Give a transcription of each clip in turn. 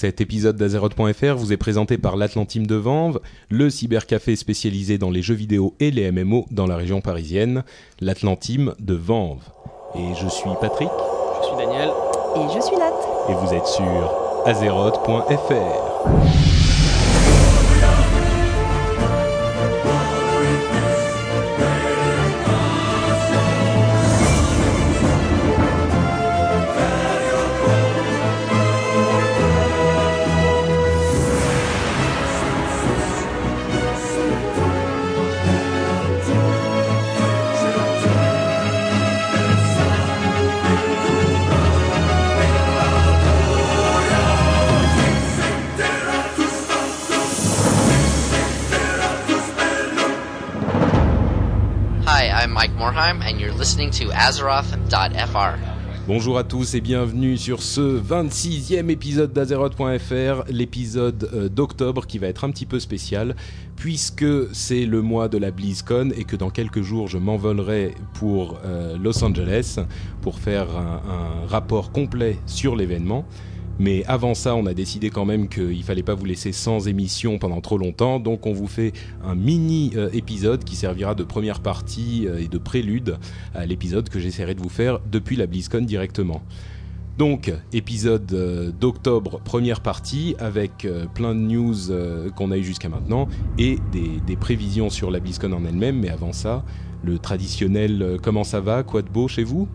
Cet épisode d'Azeroth.fr vous est présenté par l'Atlantime de Vanves, le cybercafé spécialisé dans les jeux vidéo et les MMO dans la région parisienne, l'Atlantime de Vanves. Et je suis Patrick. Je suis Daniel. Et je suis Nat. Et vous êtes sur Azeroth.fr. Bonjour à tous et bienvenue sur ce 26e épisode d'Azeroth.fr, l'épisode euh, d'octobre qui va être un petit peu spécial puisque c'est le mois de la BlizzCon et que dans quelques jours je m'envolerai pour euh, Los Angeles pour faire un rapport complet sur l'événement. Mais avant ça, on a décidé quand même qu'il fallait pas vous laisser sans émission pendant trop longtemps. Donc on vous fait un mini euh, épisode qui servira de première partie euh, et de prélude à l'épisode que j'essaierai de vous faire depuis la BlizzCon directement. Donc, épisode euh, d'octobre, première partie, avec plein de news qu'on a eu jusqu'à maintenant et des, des, prévisions sur la BlizzCon en elle-même. Mais avant ça, le traditionnel comment ça va, quoi de beau chez vous?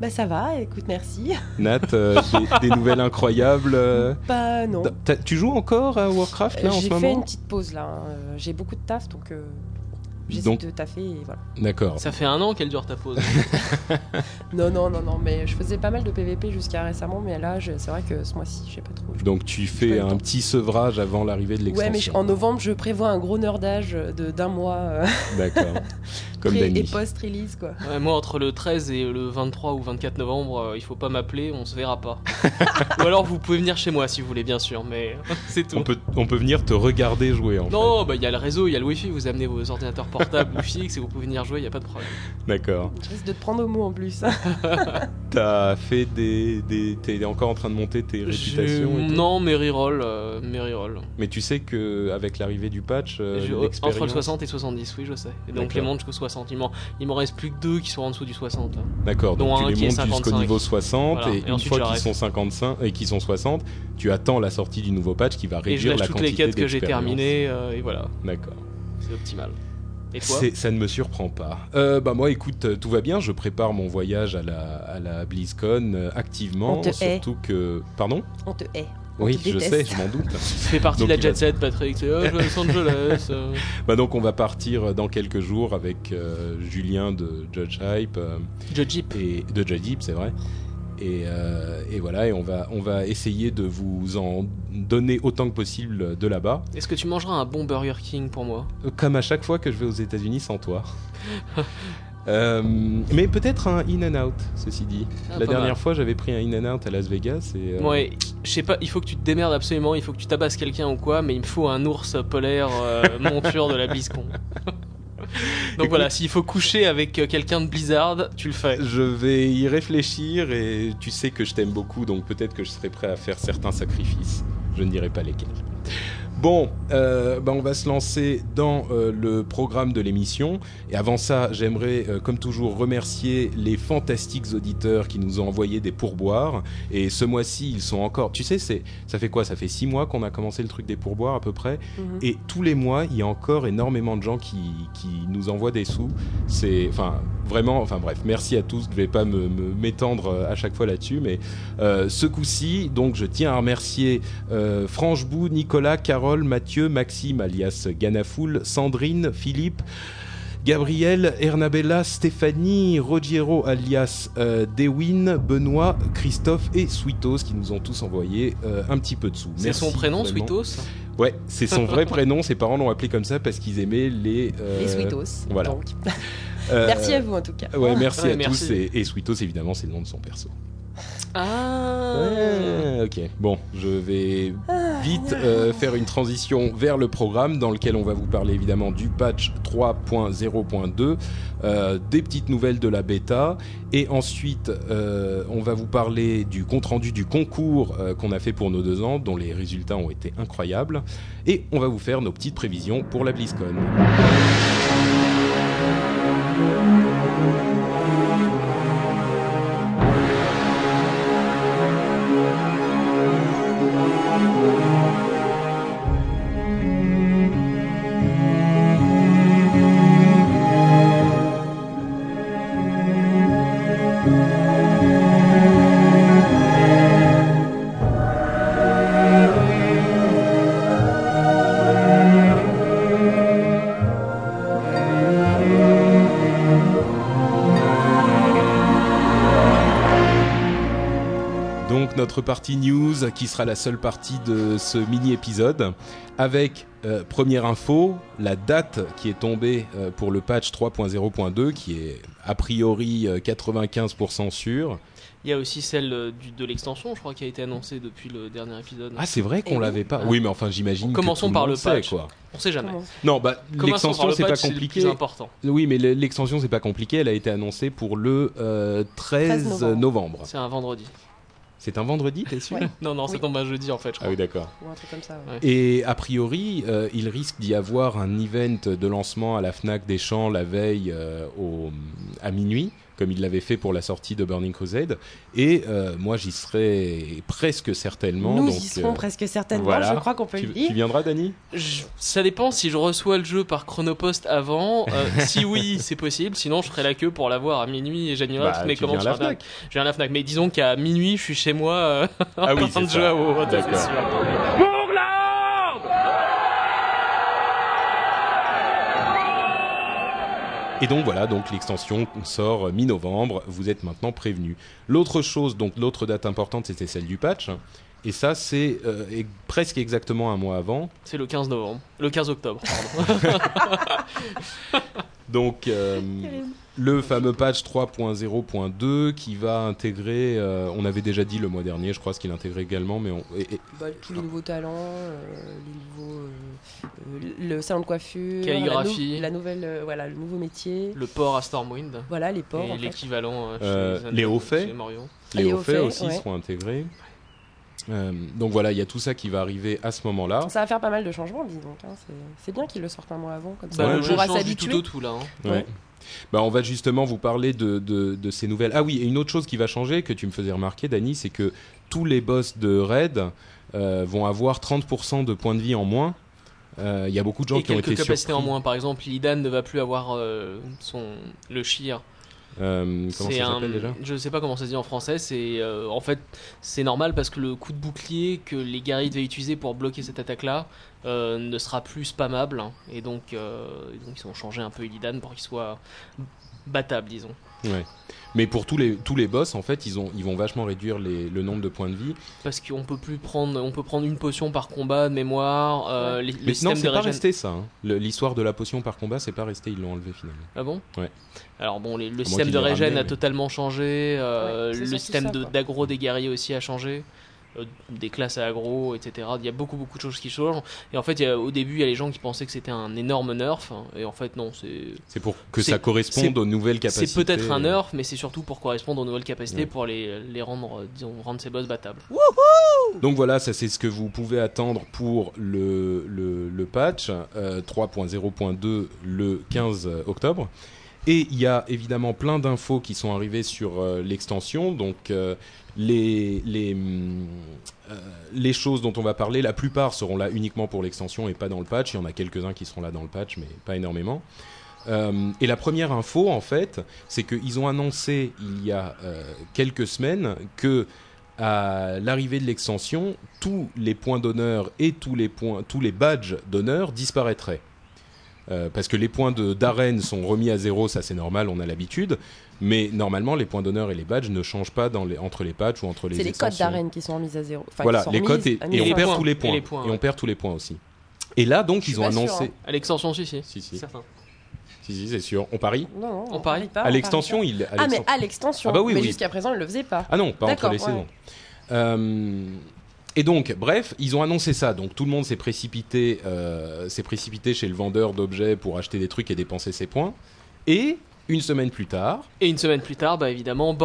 Bah ça va, écoute, merci. Nat, euh, des, nouvelles incroyables euh, Bah non. Tu joues encore à Warcraft là en ce moment J'ai fait une petite pause là. Hein. Euh, j'ai beaucoup de taf donc J'essaie de taffer et voilà. D'accord. Ça fait un an qu'elle dure ta pause. non, non, non, non, mais je faisais pas mal de PVP jusqu'à récemment, mais là, c'est vrai que ce mois-ci, je sais pas trop. Donc tu fais un petit sevrage avant l'arrivée de l'extension. Ouais, mais en novembre, je prévois un gros nerdage d'un mois. Euh, D'accord. Comme Et post-release, quoi. moi, entre le 13 et le 23 ou 24 novembre, euh, il faut pas m'appeler, on se verra pas. ou alors, vous pouvez venir chez moi si vous voulez, bien sûr, mais c'est tout. On peut, on peut venir te regarder jouer en non, bah il y a le réseau, il y a le wifi, vous amenez vos ordinateurs portables portable ou fixe et vous pouvez venir jouer, il n'y a pas de problème. D'accord. Je risque de te prendre au mot en plus. T'as fait des, des. T'es encore en train de monter tes réputations Non, mes rerolls. Euh, mes Mais tu sais qu'avec l'arrivée du patch. Euh, entre le 60 et 70, oui, je sais. Et donc les monte jusqu'au 60. Il m'en reste plus que deux qui sont en dessous du 60. D'accord, donc tu les montes jusqu'au niveau 60 et, une fois qu'ils sont 55 et qu'ils sont 60, tu attends la sortie du nouveau patch qui va réduire la toutes les quêtes que j'ai terminées euh, et voilà. D'accord. C'est optimal. Et toi ça ne me surprend pas. Euh, bah moi, écoute, euh, tout va bien. Je prépare mon voyage à la, à la BlizzCon euh, activement. On te surtout que, pardon? On te hait. oui, je sais, je m'en doute. Ça fait partie de la jet set, Patrick. C'est oh, Los Angeles. bah donc, on va partir dans quelques jours avec Julien de Judge Hype. Judge Hype. Et de Judge Hype, c'est vrai. Euh, et, voilà, et on va, on va essayer de vous en donner autant que possible de là-bas. Est-ce que tu mangeras un bon Burger King pour moi? Euh, Comme à chaque fois que je vais aux États-Unis sans toi. Euh, mais peut-être un In and Out, ceci dit. Ah, La dernière fois, j'avais pris un In and Out à Las Vegas. Et, Ouais, je sais pas, il faut que tu te démerdes absolument, il faut que tu tabasses quelqu'un ou quoi, mais il me faut un ours polaire monture de la BlizzCon. Donc voilà, s'il faut coucher avec euh, quelqu'un de Blizzard, tu le fais. Je vais y réfléchir et tu sais que je t'aime beaucoup, donc peut-être que je serai prêt à faire certains sacrifices. Je ne dirai pas lesquels. Bon, euh, bah, on va se lancer dans euh, le programme de l'émission. Et avant ça, j'aimerais, euh, comme toujours, remercier les fantastiques auditeurs qui nous ont envoyé des pourboires. Et ce mois-ci, ils sont encore. Tu sais, c'est ça fait quoi? Ça fait six mois qu'on a commencé le truc des pourboires à peu près? Mhm. Et tous les mois, il y a encore énormément de gens qui, qui nous envoient des sous. C'est, enfin, vraiment, enfin bref, merci à tous. Je ne vais pas me m'étendre à chaque fois là-dessus, mais ce coup-ci, donc, je tiens à remercier Franchebou, Nicolas, Carole. Mathieu, Maxime alias Ganafoul, Sandrine, Philippe, Gabriel, Ernabella, Stéphanie, Rogero alias euh, Dewin, Benoît, Christophe et Sweetos qui nous ont tous envoyé euh, un petit peu de sous. C'est son prénom, Sweetos Ouais, c'est son vrai prénom. Ses parents l'ont appelé comme ça parce qu'ils aimaient les. Euh, les Sweetos. Voilà. merci à vous en tout cas. Ouais, merci à tous. Et, et Sweetos, évidemment, c'est le nom de son perso. Ah Ouais, ok. Bon, je vais vite euh, faire une transition vers le programme dans lequel on va vous parler évidemment du patch 3.0.2, euh, des petites nouvelles de la bêta, et ensuite euh, on va vous parler du compte-rendu du concours qu'on a fait pour nos deux ans, dont les résultats ont été incroyables, et on va vous faire nos petites prévisions pour la BlizzCon. Partie news qui sera la seule partie de ce mini-épisode avec euh, première info, la date qui est tombée euh, pour le patch 3.0.2 qui est a priori euh, 95% sûr. Il y a aussi celle euh, du- de l'extension, je crois, qui a été annoncée depuis le dernier épisode. Ah c'est vrai qu'on Eh oui. l'avait pas. Ah. Oui mais enfin j'imagine que Commençons tout par le sait, patch. quoi. On sait jamais. Comment Non bah l'extension le c'est pas compliqué. plus important. Oui mais le- l'extension c'est pas compliqué, elle a été annoncée pour le euh, 13, 13 novembre. novembre. C'est un vendredi. C'est un vendredi, t'es sûr Ouais. Non, non, ça Oui. tombe un jeudi en fait, je Ah crois. oui d'accord. Ou un truc comme ça. ouais. Ouais. Et a priori, euh, il risque d'y avoir un event de lancement à la Fnac des Champs la veille euh, au, à minuit, comme il l'avait fait pour la sortie de Burning Crusade. Et euh, moi, j'y serai presque certainement. Nous donc, y serons euh, presque certainement, voilà. je crois qu'on peut tu, le tu dire. viendras, Dani? Je- Ça dépend si je reçois le jeu par chronopost avant. Euh, si oui, c'est possible. Sinon, je ferai la queue pour l'avoir à minuit et j'annulerai Bah, toutes mes tu commandes la. Je viens à la Fnac. Mais disons qu'à minuit, je suis chez moi euh, Ah oui, en train de ça. jouer à WoW, Et donc voilà, donc l'extension sort mi-novembre, vous êtes maintenant prévenus. L'autre chose, donc l'autre date importante, c'était celle du patch. Et ça, c'est euh, e- presque exactement un mois avant. C'est le 15 novembre. Le 15 octobre, pardon. Donc, euh, le fameux patch 3.0.2 qui va intégrer, euh, on avait déjà dit le mois dernier, je crois, ce qu'il intégrait également, mais on, et- et- Bah, tous les nouveaux talents, euh, les nouveaux, le salon de coiffure, Calligraphie. la, nou- la nouvelle, euh, voilà, le nouveau métier, le port à Stormwind. voilà les ports. l'équivalent chez les les hauts faits. les hauts faits faits, aussi ouais. seront intégrés. Euh, donc voilà, il y a tout ça qui va arriver à ce moment-là. Ça va faire pas mal de changements, dis donc. hein, c'est- bien qu'ils le sortent un mois avant, comme ça Bah, on pourra tout s'habituer. au tout là. hein. Ouais. Bah, on va justement vous parler de, de- de ces nouvelles. Ah oui, et une autre chose qui va changer, que tu me faisais remarquer, Dani, c'est que tous les boss de raid euh, vont avoir 30% de points de vie en moins. Euh, Il y a beaucoup de gens Et qui ont quelques été capacités en surpris. moins. Par exemple, Illidan ne va plus avoir euh, son le Shir. Euh, comment C'est ça un, s'appelle déjà? je sais pas comment ça se dit en français. C'est euh, en fait c'est normal parce que le coup de bouclier que les guerriers devaient utiliser pour bloquer cette attaque-là euh, ne sera plus spammable hein. et donc et donc ils ont changé un peu Illidan pour qu'il soit battable, disons. Ouais. Mais pour tous les, tous les boss, en fait, ils, ont, ils vont vachement réduire les- le nombre de points de vie. Parce qu'on peut plus prendre, on peut prendre une potion par combat de mémoire. euh, les, le Mais non, système c'est pas régène- resté ça. hein. L'histoire de la potion par combat, c'est pas resté, ils l'ont enlevé finalement. Ah bon? Ouais. Alors bon, les- le système de régène ramené, a mais- totalement changé, euh, Ouais, le système ça, de- des guerriers aussi a changé, euh, des classes à aggro, etc. Il y a beaucoup beaucoup de choses qui changent. Et en fait, il y a- au début, il y a les gens qui pensaient que c'était un énorme nerf, hein, et en fait non, c'est C'est pour que ça corresponde aux nouvelles capacités. c'est peut-être un nerf, mais c'est surtout pour correspondre aux nouvelles capacités, Ouais. pour les, les rendre, euh, disons, rendre ces boss battables. Donc voilà, ça c'est ce que vous pouvez attendre pour le, le, le patch euh, 3.0.2 le 15 octobre. Et il y a évidemment plein d'infos qui sont arrivées sur euh, l'extension. Donc euh, les, les, hum, euh, les choses dont on va parler, la plupart seront là uniquement pour l'extension et pas dans le patch. Il y en a quelques-uns qui seront là dans le patch, mais pas énormément. Et la première info, en fait, c'est qu'ils ont annoncé il y a quelques semaines que à l'arrivée de l'extension, tous les points d'honneur et tous les points, tous les badges d'honneur disparaîtraient. Euh, parce que les points de- d'arène sont remis à zéro, ça c'est normal, on a l'habitude. Mais normalement, les points d'honneur et les badges ne changent pas dans les, entre les patchs ou entre les C'est les codes d'arène qui sont remis à zéro. Enfin, Voilà, les codes et, on perd points. tous les Et points. les points, Et on perd tous les points aussi. Et là, donc, ils ont annoncé. hein. À l'extension, si, si. Si, si. Certain. Si, Si, si, c'est sûr. On parie Non, non, On parie pas. À l'extension, il. à Ah, mais à l'extension. Ah bah oui, mais oui. jusqu'à présent, il le faisait pas. Ah non, pas entre les ouais. saisons. Euh, et donc, bref, ils ont annoncé ça. Donc tout le monde s'est précipité, euh, s'est précipité chez le vendeur d'objets pour acheter des trucs et dépenser ses points. Et une semaine plus tard, Et une semaine plus tard, bah évidemment,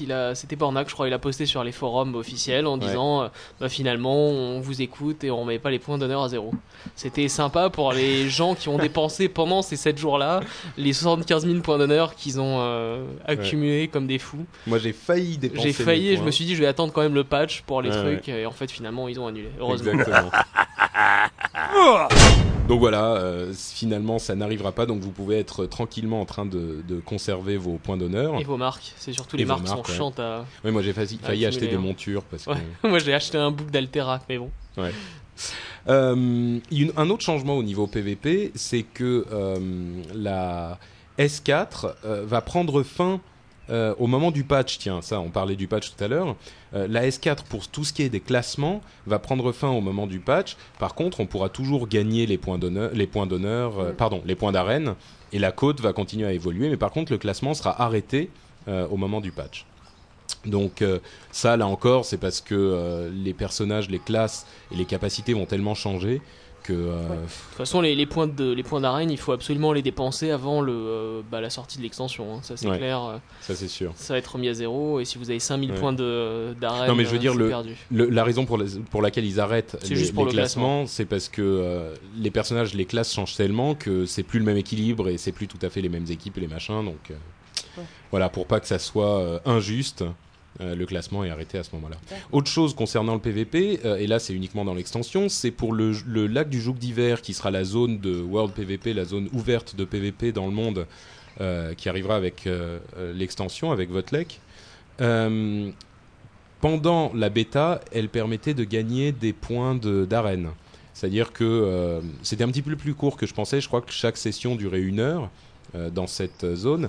il a, c'était Bornak, je crois, il a posté sur les forums officiels en Ouais. disant, euh, bah finalement, on vous écoute et on met pas les points d'honneur à zéro. C'était sympa pour les gens qui ont dépensé pendant ces 7 jours-là les 75 000 points d'honneur qu'ils ont euh, accumulés comme des fous. moi j'ai failli dépenser. J'ai failli et je me suis dit, je vais attendre quand même le patch pour les Ouais, trucs et en fait, finalement, ils ont annulé. Heureusement. Exactement. donc voilà, euh, finalement ça n'arrivera pas, donc vous pouvez être tranquillement en train de, de conserver vos points d'honneur. Et vos marques, c'est surtout les vos marques sont marques, ouais. chiantes à. Oui, moi j'ai failli, acheter des hein. montures parce que. Moi, j'ai acheté un book d'Altera, mais bon. Euh, une- un autre changement au niveau PVP, c'est que euh, la S4 euh, va prendre fin euh, au moment du patch. Tiens, ça, on parlait du patch tout à l'heure. Euh, la S4, pour tout ce qui est des classements, va prendre fin au moment du patch. Par contre, on pourra toujours gagner les points d'honneur, les points d'honneur, euh, Mm. pardon, les points d'arène, et la côte va continuer à évoluer. Mais par contre, le classement sera arrêté au moment du patch. Donc euh, ça, là encore, c'est parce que euh, les personnages, les classes et les capacités vont tellement changer que euh, Ouais. De toute façon, les, les points de les points d'arène, il faut absolument les dépenser avant le euh, bah, la sortie de l'extension. hein. Ça c'est Ouais. clair. euh, ça c'est sûr. Ça va être remis à zéro. Et si vous avez 5000 Ouais. points de d'arène, Non, mais je veux dire, le- perdu. Le- la raison pour, la- pour laquelle ils arrêtent C'est les, juste pour les le classements, c'est parce que euh, les personnages, les classes changent tellement que c'est plus le même équilibre et c'est plus tout à fait les mêmes équipes et les machins. Donc euh, Ouais. voilà, pour pas que ça soit euh, injuste, euh, le classement est arrêté à ce moment-là. Autre chose concernant le PVP, euh, et là c'est uniquement dans l'extension, c'est pour le, le lac du Joug d'hiver qui sera la zone de World PVP, la zone ouverte de PVP dans le monde euh, qui arrivera avec l'extension, avec. Euh, pendant la bêta, elle permettait de gagner des points de- d'arène. C'est-à-dire que c'était un petit peu plus court que je pensais. Je crois que chaque session durait une heure dans cette zone.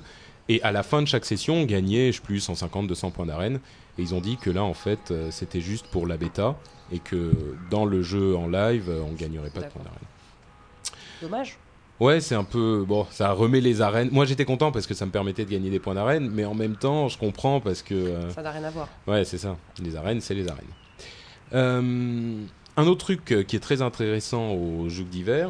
Et à la fin de chaque session, on gagnait, je plus, 150, 200 points d'arène. Et ils ont dit que là, en fait, euh, c'était juste pour la bêta. Et que dans le jeu en live, on gagnerait pas de points d'arène. Dommage. Ouais, c'est un peu. Bon, ça remet les arènes. Moi, j'étais content parce que ça me permettait de gagner des points d'arène. Mais en même temps, je comprends parce que. euh, Ça n'a rien à voir. Ouais, c'est ça. Les arènes, c'est les arènes. Euh, un autre truc qui est très intéressant au jeu d'hiver.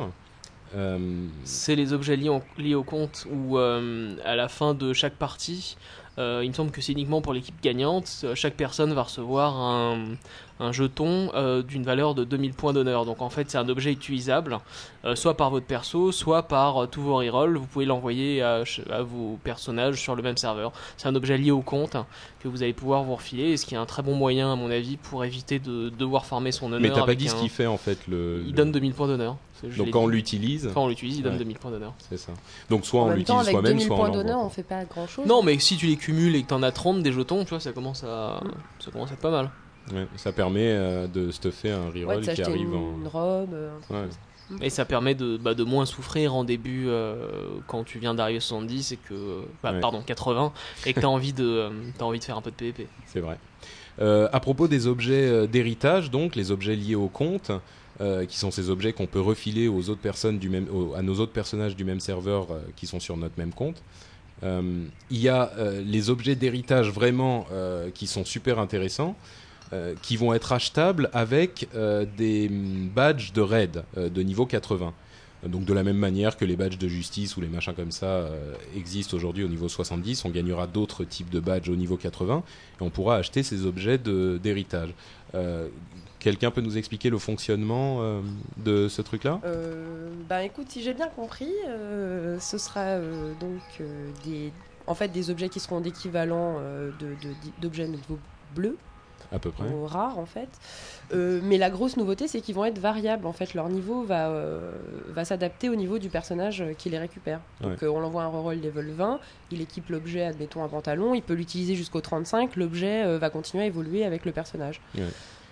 Euh, C'est les objets liés, au compte où euh, à la fin de chaque partie, euh, il me semble que c'est uniquement pour l'équipe gagnante, chaque personne va recevoir un, un jeton euh, d'une valeur de 2000 points d'honneur. Donc en fait c'est un objet utilisable, euh, soit par votre perso, soit par euh, tous vos rerolls. Vous pouvez l'envoyer à, vos personnages sur le même serveur. C'est un objet lié au compte hein, que vous allez pouvoir vous refiler, et ce qui est un très bon moyen à mon avis pour éviter de devoir farmer son honneur. mais t'as pas dit ce un- qu'il fait en fait le. Il le- donne 2000 points d'honneur. Donc quand on l'utilise, Quand on l'utilise, il donne Ouais. 2000 points d'honneur. c'est ça. Donc soit en on l'utilise avec soi-même, 2000 soit on points l'envoie. d'honneur, on fait pas grand chose. Non, mais si tu les cumules et que t'en as 30 des jetons, tu vois, ça commence à, ça commence à être pas mal. Ouais, ça permet euh, de stuffer un reroll qui arrive une, en. une robe. euh, un truc Ouais. comme ça. Et ça permet de, bah, de moins souffrir en début euh, quand tu viens d'arriver à 70 et que. bah, Ouais. Pardon, 80 et que t'as envie, de, euh, envie de faire un peu de PVP. C'est vrai. Euh, à propos des objets d'héritage, donc les objets liés au compte, euh, qui sont ces objets qu'on peut refiler aux autres personnes du même, aux- à nos autres personnages du même serveur euh, qui sont sur notre même compte. Euh, il y a euh, les objets d'héritage vraiment euh, qui sont super intéressants, euh, qui vont être achetables avec euh, des mm, badges de raid euh, de niveau 80. Donc de la même manière que les badges de justice ou les machins comme ça existent aujourd'hui au niveau 70, on gagnera d'autres types de badges au niveau 80 et on pourra acheter ces objets d'héritage. Quelqu'un peut nous expliquer le fonctionnement de ce truc-là? Euh, bah écoute, si j'ai bien compris, ce sera donc des, en fait des objets qui seront d'équivalent euh, de- d'objets de, niveau bleu À peu près. ou rares en fait. Euh, mais la grosse nouveauté, c'est qu'ils vont être variables. En fait, leur niveau va, euh, va s'adapter au niveau du personnage euh, qui les récupère. Donc, euh, on l'envoie un reroll level 20, il équipe l'objet, admettons un pantalon, il peut l'utiliser jusqu'au 35, l'objet va continuer à évoluer avec le personnage. Ouais.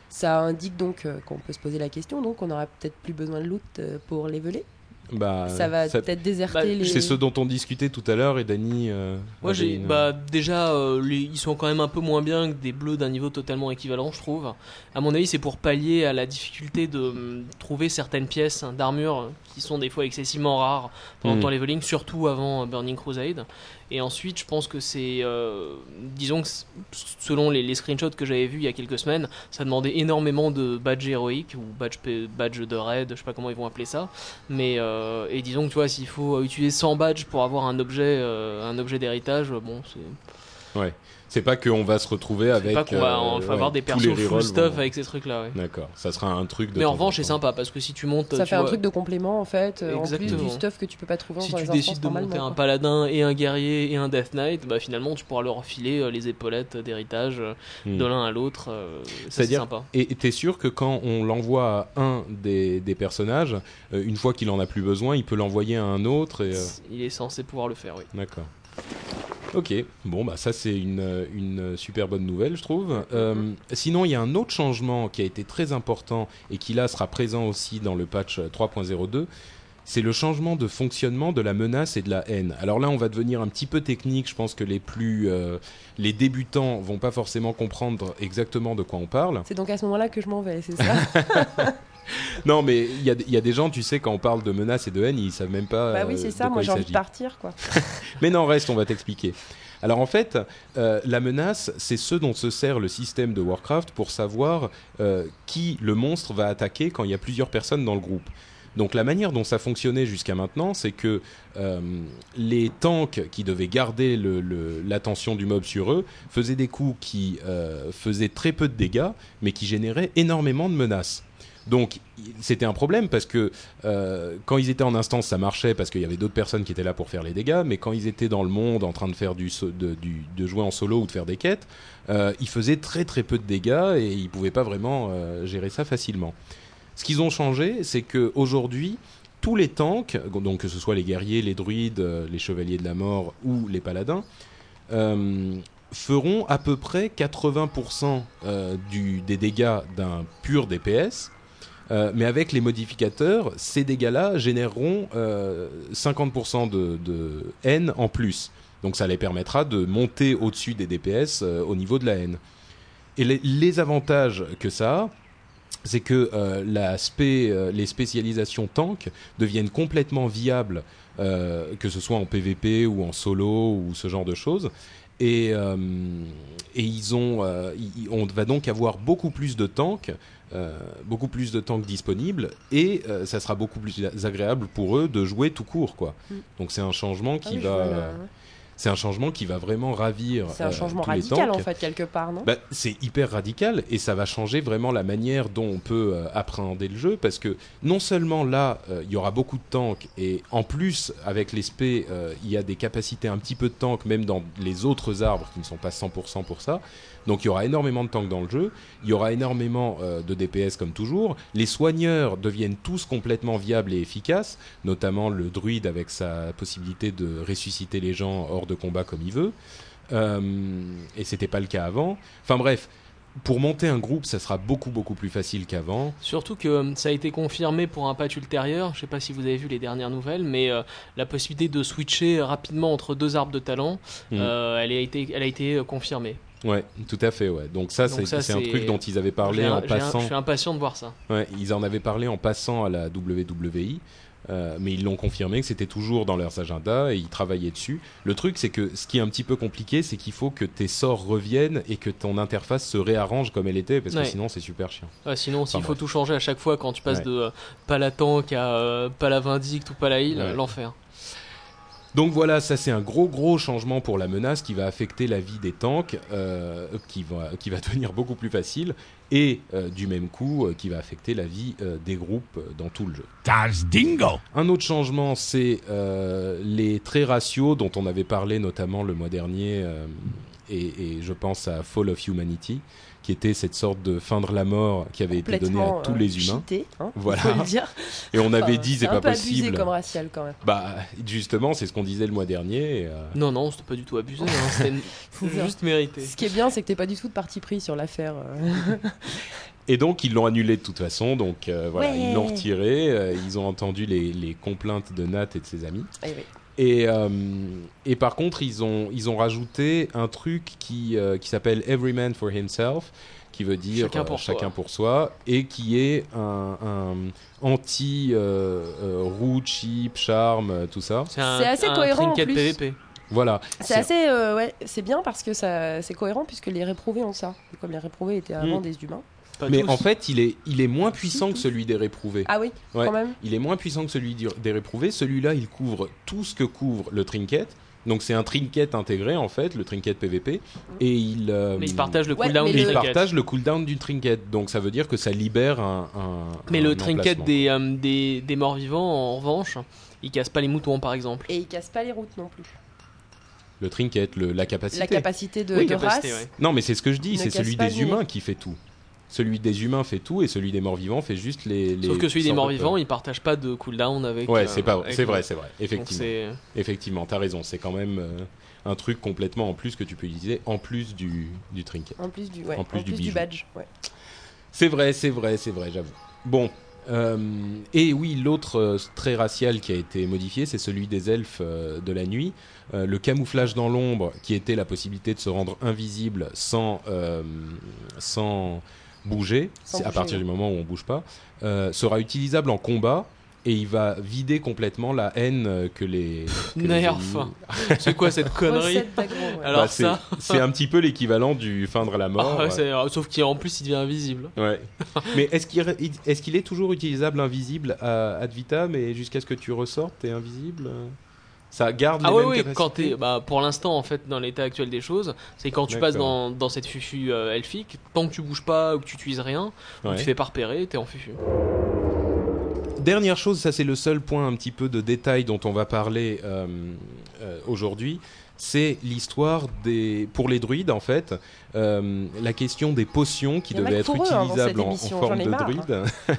Ça indique donc qu'on peut se poser la question, donc on aura peut-être plus besoin de loot pour leveler. Bah, ça va ça- peut-être déserter bah, les. C'est ce dont on discutait tout à l'heure et Dany. euh, Moi, avait j'ai une- bah déjà euh, les- ils sont quand même un peu moins bien que des bleus d'un niveau totalement équivalent, je trouve. À mon avis, c'est pour pallier à la difficulté de hum, trouver certaines pièces hein, d'armure qui sont des fois excessivement rares pendant Mm. ton leveling, surtout avant euh, Burning Crusade. Et ensuite, je pense que c'est, euh, disons que selon les, screenshots que j'avais vus il y a quelques semaines, ça demandait énormément de badges héroïques ou badge, badge de raid, je sais pas comment ils vont appeler ça. Mais euh, et disons que tu vois, s'il faut utiliser 100 badges pour avoir un objet, euh, un objet d'héritage, bon, c'est C'est pas qu'on va se retrouver c'est avec. pas qu'on va euh, on va ouais, avoir des persos full stuff vont- avec ces trucs-là. Ouais. D'accord, ça sera un truc de. Mais en revanche, c'est sympa parce que si tu montes, Ça tu fait un truc de complément en fait, euh, en plus Exactement. du stuff que tu peux pas trouver si dans tu les décides de monter un paladin et un guerrier et un death knight, bah finalement tu pourras leur filer euh, les épaulettes d'héritage Hmm. de l'un à l'autre. c'est sympa. Et t'es sûr que quand on l'envoie à un des, des personnages, une fois qu'il en a plus besoin, il peut l'envoyer à un autre et. Il est censé pouvoir le faire, oui. D'accord. Ok, bon bah ça c'est une, une super bonne nouvelle je trouve. Euh, sinon il y a un autre changement qui a été très important et qui là sera présent aussi dans le patch 3.02, c'est le changement de fonctionnement de la menace et de la haine. Alors là on va devenir un petit peu technique, je pense que les plus euh, les débutants vont pas forcément comprendre exactement de quoi on parle. C'est donc à ce moment-là que je m'en vais, c'est ça? Non mais il y a, il y a des gens tu sais quand on parle de menace et de haine ils savent même pas Bah euh, oui, c'est de ça, moi j'ai envie de partir quoi. Mais non, reste, on va t'expliquer. Alors en fait, euh, la menace, c'est ce dont se sert le système de Warcraft pour savoir euh, qui le monstre va attaquer quand il y a plusieurs personnes dans le groupe. Donc la manière dont ça fonctionnait jusqu'à maintenant, c'est que euh, les tanks qui devaient garder l'attention du mob sur eux faisaient des coups qui euh, faisaient très peu de dégâts, mais qui généraient énormément de menaces. Donc c'était un problème parce que euh, quand ils étaient en instance, ça marchait parce qu'il y avait d'autres personnes qui étaient là pour faire les dégâts, mais quand ils étaient dans le monde en train de faire du, de, jouer en solo ou de faire des quêtes, euh, ils faisaient très très peu de dégâts et ils pouvaient pas vraiment euh, gérer ça facilement. Ce qu'ils ont changé, c'est que aujourd'hui, tous les tanks, donc que ce soit les guerriers, les druides, les chevaliers de la mort ou les paladins, feront à peu près 80% euh, du, des dégâts d'un pur DPS. Euh, mais avec les modificateurs, ces dégâts-là généreront euh, 50% de, de haine en plus. Donc ça les permettra de monter au-dessus des DPS euh, au niveau de la haine. Et les, avantages que ça a, c'est que euh, euh, les spécialisations tank deviennent complètement viables, euh, que ce soit en PvP ou en solo ou ce genre de choses. Et, euh, ils ont, euh, on va donc avoir beaucoup plus de tanks, euh, beaucoup plus de tanks disponibles, et euh, ça sera beaucoup plus agréable pour eux de jouer tout court, quoi. Mm. Donc c'est un changement Ah qui oui, je va, euh, c'est un changement qui va vraiment ravir. C'est un euh, changement tous radical en fait, quelque part, non? Bah, c'est hyper radical et ça va changer vraiment la manière dont on peut appréhender le jeu parce que non seulement là il y aura beaucoup de tanks et en plus avec les spé euh, il y a des capacités un petit peu de tanks même dans les autres arbres qui ne sont pas 100% pour ça donc il y aura énormément de tanks dans le jeu il y aura énormément euh, de DPS comme toujours les soigneurs deviennent tous complètement viables et efficaces notamment le druide avec sa possibilité de ressusciter les gens hors de combat comme il veut euh, et c'était pas le cas avant. Enfin bref, pour monter un groupe, ça sera beaucoup beaucoup plus facile qu'avant. Surtout que euh, ça a été confirmé pour un patch ultérieur. Je sais pas si vous avez vu les dernières nouvelles, mais euh, la possibilité de switcher rapidement entre deux arbres de talent, euh, elle a été, elle a été confirmée. Ouais, tout à fait. Ouais. Donc ça, c'est un truc dont ils avaient parlé un- en un- passant. je suis impatient de voir ça. Ouais, ils en avaient parlé en passant à la WWI. euh, mais ils l'ont confirmé que c'était toujours dans leurs agendas et ils travaillaient dessus. Le truc, c'est que ce qui est un petit peu compliqué, c'est qu'il faut que tes sorts reviennent et que ton interface se réarrange comme elle était, parce Ouais. que sinon c'est super chiant. Ouais, sinon, s'il Enfin, faut tout changer à chaque fois quand tu passes Ouais. de euh, pas la tank à euh, pas la vindicte ou pas la heal, l'enfer. Donc voilà, ça c'est un gros gros changement pour la menace qui va affecter la vie des tanks, euh, qui, va, qui va devenir beaucoup plus facile, et euh, du même coup euh, qui va affecter la vie des groupes dans tout le jeu. Dingo. Un autre changement, c'est les traits ratios dont on avait parlé notamment le mois dernier, et, et je pense à Fall of Humanity, qui était cette sorte de feindre la mort qui avait été donnée à tous euh, les humains. cheaté, hein, Voilà. faut le dire. Et on avait Enfin, dit c'est un pas peu abusé possible. comme racial quand même. Bah justement, c'est ce qu'on disait le mois dernier. et, euh, Non, non, c'était pas du tout abusé, hein, c'était juste mérité. Ce qui est bien, c'est que t'es pas du tout de parti pris sur l'affaire. euh. Et donc ils l'ont annulé de toute façon, donc euh, voilà, Ouais. ils l'ont retiré. euh, ils ont entendu les, les complaintes de Nat et de ses amis. Eh oui. Et, euh, et par contre, ils ont, ils ont rajouté un truc qui, euh, qui s'appelle Every Man for Himself, qui veut dire Chacun euh, pour soi. chacun pour soi, et qui est un, un anti euh, euh, roux, cheap, charme, tout ça. C'est assez un cohérent, en trinket plus. PVP. Voilà. C'est assez, euh, ouais, c'est bien parce que ça, c'est cohérent puisque les réprouvés ont ça. Comme les réprouvés étaient avant Mm. des humains. Pas Mais tous. en fait, il est, il est moins puissant que celui des réprouvés. Ah oui, Ouais. quand même. Il est moins puissant que celui des réprouvés. Celui-là, il couvre tout ce que couvre le trinket. Donc c'est un trinket intégré en fait, le trinket PVP, et il. euh, Mais ils partagent le cooldown du il partage le cooldown du trinket. Donc ça veut dire que ça libère un. un- Mais un le trinket des, euh, des, des morts vivants, en revanche, il casse pas les moutons par exemple. Et ils cassent pas les routes non plus. Le trinket, le- la capacité. La capacité de, Oui, de capacité, race. ouais. Non, mais c'est ce que je dis, c'est casse celui des humains qui fait tout. Celui des humains fait tout et celui des morts vivants fait juste les. les Sauf que celui des sortes morts de vivants, peurs. il partage pas de cooldown avec. Ouais, euh, c'est pas, c'est vrai, c'est vrai. Effectivement, c'est- effectivement, t'as raison. C'est quand même euh, un truc complètement en plus que tu peux utiliser en plus du, du trinket. En plus du, ouais, En plus du badge. Ouais. C'est vrai, c'est vrai, c'est vrai, j'avoue. Bon. euh, et oui, l'autre trait racial qui a été modifié, c'est celui des elfes euh, de la nuit. Euh, le camouflage dans l'ombre, qui était la possibilité de se rendre invisible sans, euh, sans bouger, c'est à bouger, partir du moment où on bouge pas, euh, sera utilisable en combat et il va vider complètement la haine euh, que les. que Nerf. C'est quoi cette connerie. Alors Bah, c'est- ça. c'est un petit peu l'équivalent du feindre la mort. Ah ouais, sauf qu'en plus il devient invisible. Ouais. mais est-ce qu'il est, toujours utilisable invisible à ad vitam et jusqu'à ce que tu ressortes, t'es invisible? euh Ça garde Ah les ouais, mêmes ouais, capacités quand t'es, bah, pour l'instant en fait dans l'état actuel des choses, c'est quand tu passes dans, dans cette fufu euh, elfique, tant que tu bouges pas ou que tu utilises rien, ou Ouais. tu fais pas repérer, t'es en fufu. Dernière chose, ça c'est le seul point un petit peu de détail dont on va parler euh, aujourd'hui, c'est l'histoire des pour les druides en fait, euh, la question des potions qui devaient être eux, hein, utilisables en, forme de druide,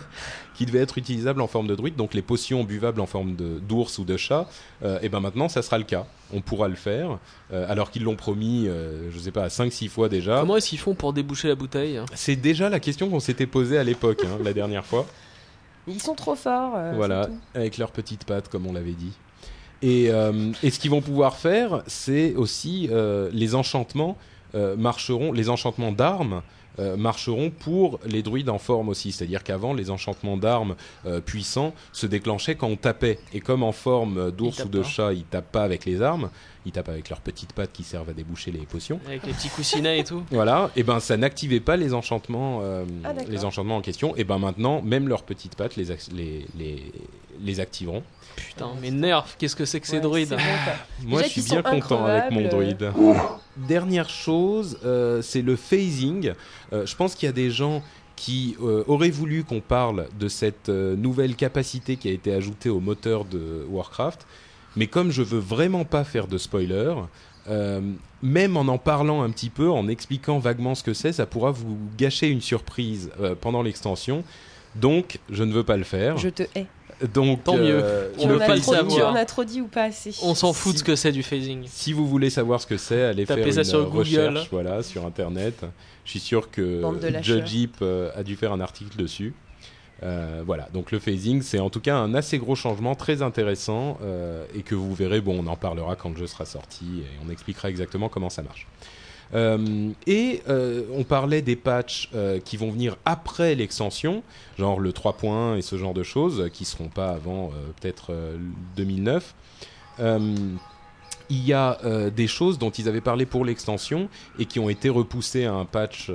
qui devaient être utilisables en forme de druide, donc les potions buvables en forme de d'ours ou de chat, euh, et ben maintenant ça sera le cas, on pourra le faire, euh, alors qu'ils l'ont promis, euh, je sais pas, 5-6 fois déjà. Comment est-ce qu'ils font pour déboucher la bouteille C'est déjà la question qu'on s'était posée à l'époque, hein, la dernière fois. Ils sont trop forts. euh, voilà, avec leurs petites pattes, comme on l'avait dit. Et, euh, et ce qu'ils vont pouvoir faire, c'est aussi euh, les enchantements euh, marcheront, les enchantements d'armes marcheront pour les druides en forme aussi. C'est-à-dire qu'avant, les enchantements d'armes puissants se déclenchaient quand on tapait. Et comme en forme d'ours ou de pas. chat, ils tapent pas avec les armes, ils tapent avec leurs petites pattes qui servent à déboucher les potions. Avec les petits coussinets et tout Voilà, et ben ça n'activait pas les enchantements, Ah, les enchantements en question. Et ben maintenant, même leurs petites pattes les, les, les activeront. Putain, mais nerf, qu'est-ce que c'est que ces Ouais, bon. Moi, Déjà je suis bien content avec mon increvables. druide. Dernière chose, euh, c'est le phasing. Euh, je pense qu'il y a des gens qui euh, auraient voulu qu'on parle de cette euh, nouvelle capacité qui a été ajoutée au moteur de Warcraft. Mais comme je veux vraiment pas faire de spoiler, euh, même en en parlant un petit peu, en expliquant vaguement ce que c'est, ça pourra vous gâcher une surprise euh, pendant l'extension. Donc, je ne veux pas le faire. Je te hais. Donc, Tant mieux. euh, On le as le trop- savoir. en as trop dit ou pas assez On s'en fout de ce que c'est du phasing. Si vous voulez savoir ce que c'est, allez Tapez faire ça une sur Google. recherche voilà, sur Internet. Je suis sûr que. Judge Jeep euh, a dû faire un article dessus. Euh, voilà, donc le phasing, c'est en tout cas un assez gros changement, très intéressant, euh, et que vous verrez, bon, on en parlera quand le jeu sera sorti, et on expliquera exactement comment ça marche. Euh, et euh, on parlait des patchs euh, qui vont venir après l'extension, genre le 3 points et ce genre de choses, qui seront pas avant peut-être euh, 2009. Euh, il y a des choses dont ils avaient parlé pour l'extension et qui ont été repoussées à un patch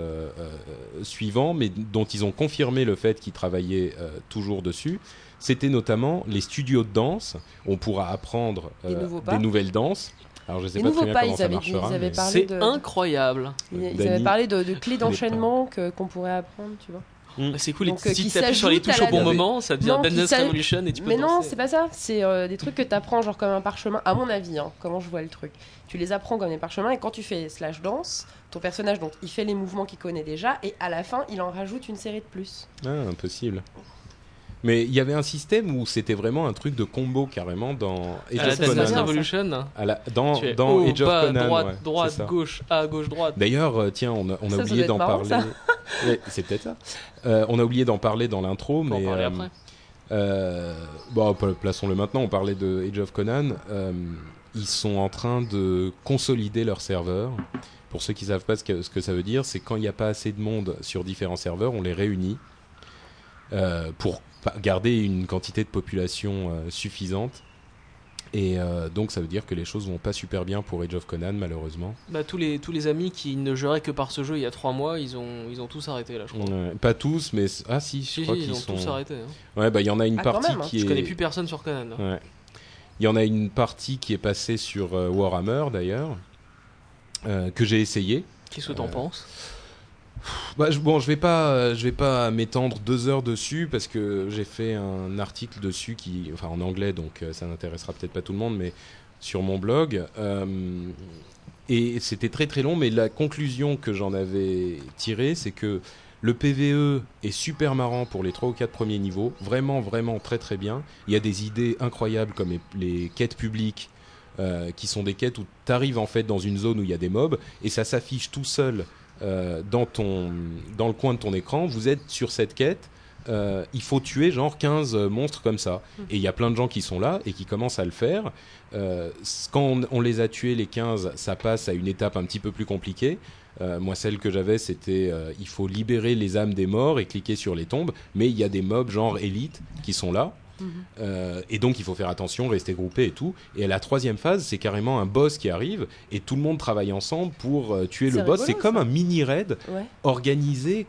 suivant, mais dont ils ont confirmé le fait qu'ils travaillaient toujours dessus. C'était notamment les studios de danse. On pourra apprendre Des euh, des nouvelles danses. Alors je sais Les pas nouveaux pas, comment ils ça avaient ils parlé C'est de- incroyable. Ils, avaient parlé de, de clés d'enchaînement que- qu'on pourrait apprendre, tu vois. Bah, C'est cool, Donc, euh, si qui tu appuies sur les touches au bon moment, ça devient Non, Dance Revolution et tu peux Mais non, danser. c'est pas ça. C'est euh, des trucs que tu apprends genre comme un parchemin, à mon avis, hein, comment je vois le truc. Tu les apprends comme des parchemins et quand tu fais slash danse, ton personnage, donc, il fait les mouvements qu'il connaît déjà et à la fin, il en rajoute une série de plus. Ah, impossible. Mais il y avait un système où c'était vraiment un truc de combo carrément dans Age À of Conan. Revolution, À la- dans dans haut, Age of bas, Conan. droite, ouais, droite, gauche, A, gauche, droite. D'ailleurs, euh, tiens, on a, on a Ça, oublié d'en parler. C'est peut-être ça. Euh, on a oublié d'en parler dans l'intro, On va en mais parler euh, après. euh, bon, pla- plaçons-le maintenant. On parlait de Age of Conan. Euh, ils sont en train de consolider leurs serveurs. Pour ceux qui savent pas ce que, ce que ça veut dire, c'est quand il n'y a pas assez de monde sur différents serveurs, on les réunit euh, pour garder une quantité de population euh, suffisante. Et euh, donc ça veut dire que les choses vont pas super bien pour Age of Conan malheureusement. Bah, tous, les, tous les amis qui ne joueraient que par ce jeu il y a 3 mois, ils ont, ils ont tous arrêté là, je crois. Ouais, pas tous, mais ah si, je Si, crois si, ils qu'ils ont sont. tous arrêté. hein. Ouais, bah il y en a une Ah, partie même, hein. qui Je est. connais plus personne sur Conan. là. Ouais. Il y en a une partie qui est passée sur euh, Warhammer d'ailleurs, euh, que j'ai essayé. Qu'est-ce que t'en Euh, penses? Bah, je, bon, je vais pas, euh, je vais pas m'étendre deux heures dessus parce que j'ai fait un article dessus qui, enfin en anglais, donc euh, ça n'intéressera peut-être pas tout le monde, mais sur mon blog. euh, et c'était très très long, mais la conclusion que j'en avais tirée, c'est que le PVE est super marrant pour les trois ou quatre premiers niveaux, vraiment vraiment très très bien. Il y a des idées incroyables comme les, quêtes publiques. qui sont des quêtes où tu arrives en fait dans une zone où il y a des mobs et ça s'affiche tout seul dans, ton, dans le coin de ton écran, vous êtes sur cette quête, euh, il faut tuer genre 15 monstres comme ça. Et il y a plein de gens qui sont là et qui commencent à le faire. Euh, quand on, on les a tués, les 15, ça passe à une étape un petit peu plus compliquée. Euh, moi, celle que j'avais, c'était euh, il faut libérer les âmes des morts et cliquer sur les tombes. Mais il y a des mobs genre élite qui sont là. Euh, et donc il faut faire attention, rester groupé et tout. Et à la troisième phase, c'est carrément un boss qui arrive et tout le monde travaille ensemble pour euh, tuer le boss. C'est comme un mini raid Ouais. organisé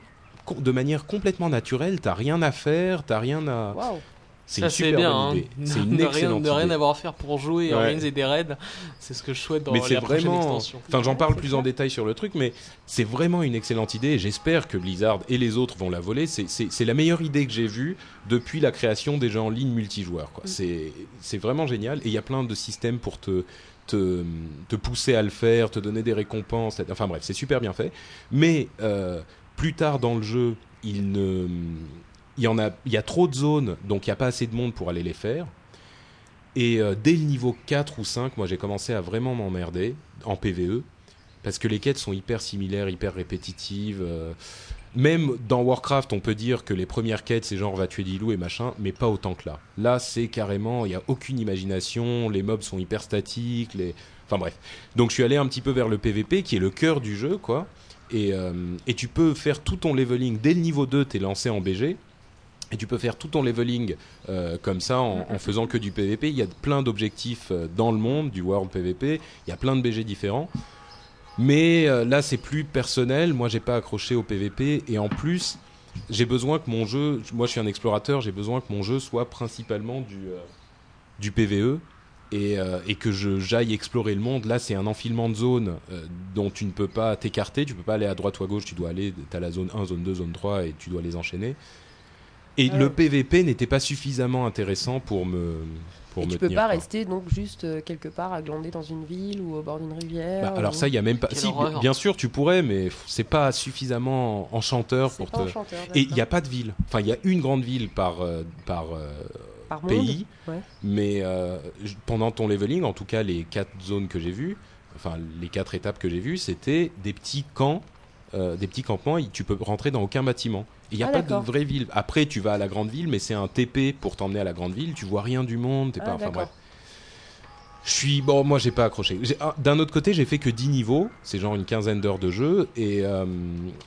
de manière complètement naturelle. T'as rien à faire, t'as rien à. C'est une super bien. bonne hein. idée. C'est Ne une rien- excellente rien idée. avoir à faire pour jouer et Ouais. organiser des raids, c'est ce que je souhaite dans mais la prochaine vraiment. extension. Enfin, j'en parle plus en détail sur le truc, mais c'est vraiment une excellente idée. et J'espère que Blizzard et les autres vont la voler. C'est- la meilleure idée que j'ai vue depuis la création des jeux en ligne multijoueurs. Mm. C'est c'est vraiment génial. Et il y a plein de systèmes pour te, te, te pousser à le faire, te donner des récompenses. Enfin bref, c'est super bien fait. Mais euh, plus tard dans le jeu, il ne. Il y, en a, il y a trop de zones, donc il n'y a pas assez de monde pour aller les faire. Et euh, dès le niveau 4 ou 5, moi j'ai commencé à vraiment m'emmerder en PVE, parce que les quêtes sont hyper similaires, hyper répétitives. euh, même dans Warcraft, on peut dire que les premières quêtes, c'est genre va tuer des loups et machin, mais pas autant que là. Là, c'est carrément, il n'y a aucune imagination, les mobs sont hyper statiques, les... enfin bref. Donc je suis allé un petit peu vers le PVP, qui est le cœur du jeu, quoi. Et, euh, et tu peux faire tout ton leveling dès le niveau 2, tu es lancé en BG. Et tu peux faire tout ton leveling euh, comme ça en, faisant que du PVP. Il y a plein d'objectifs euh, dans le monde du World PVP. Il y a plein de BG différents. Mais euh, là, c'est plus personnel. Moi, j'ai pas accroché au PVP. Et en plus, j'ai besoin que mon jeu. Moi, je suis un explorateur. J'ai besoin que mon jeu soit principalement du, du PVE. Et, et que j'aille explorer le monde. Là, c'est un enfilement de zones dont tu ne peux pas t'écarter. Tu peux pas aller à droite ou à gauche. Tu dois aller. Tu as la zone 1, zone 2, zone 3 et tu dois les enchaîner. Et Ouais. le PVP n'était pas suffisamment intéressant pour me, pour Et me tu peux tenir, pas quoi. rester donc juste euh, quelque part à glander dans une ville ou au bord d'une rivière. Bah, alors ça, il y a même pas. Quelle Si, horreur. bien- sûr, tu pourrais, mais c'est pas suffisamment enchanteur C'est pour pas te. enchanteur, Et il n'y a pas de ville. Enfin, il y a une grande ville par euh, par euh, Par pays, ouais. mais euh, pendant ton leveling, en tout cas les quatre zones que j'ai vues, enfin les quatre étapes que j'ai vues, c'était des petits camps, euh, des petits campements. et Tu peux rentrer dans aucun bâtiment. Il n'y a Ah, pas de vraie ville. Après, tu vas à la grande ville, mais c'est un TP pour t'emmener à la grande ville. Tu vois rien du monde. T'es Ah, pas. Enfin bref. Je suis bon, moi j'ai pas accroché. Ah, D'un autre côté, j'ai fait que 10 niveaux, c'est genre une quinzaine d'heures de jeu, et, euh,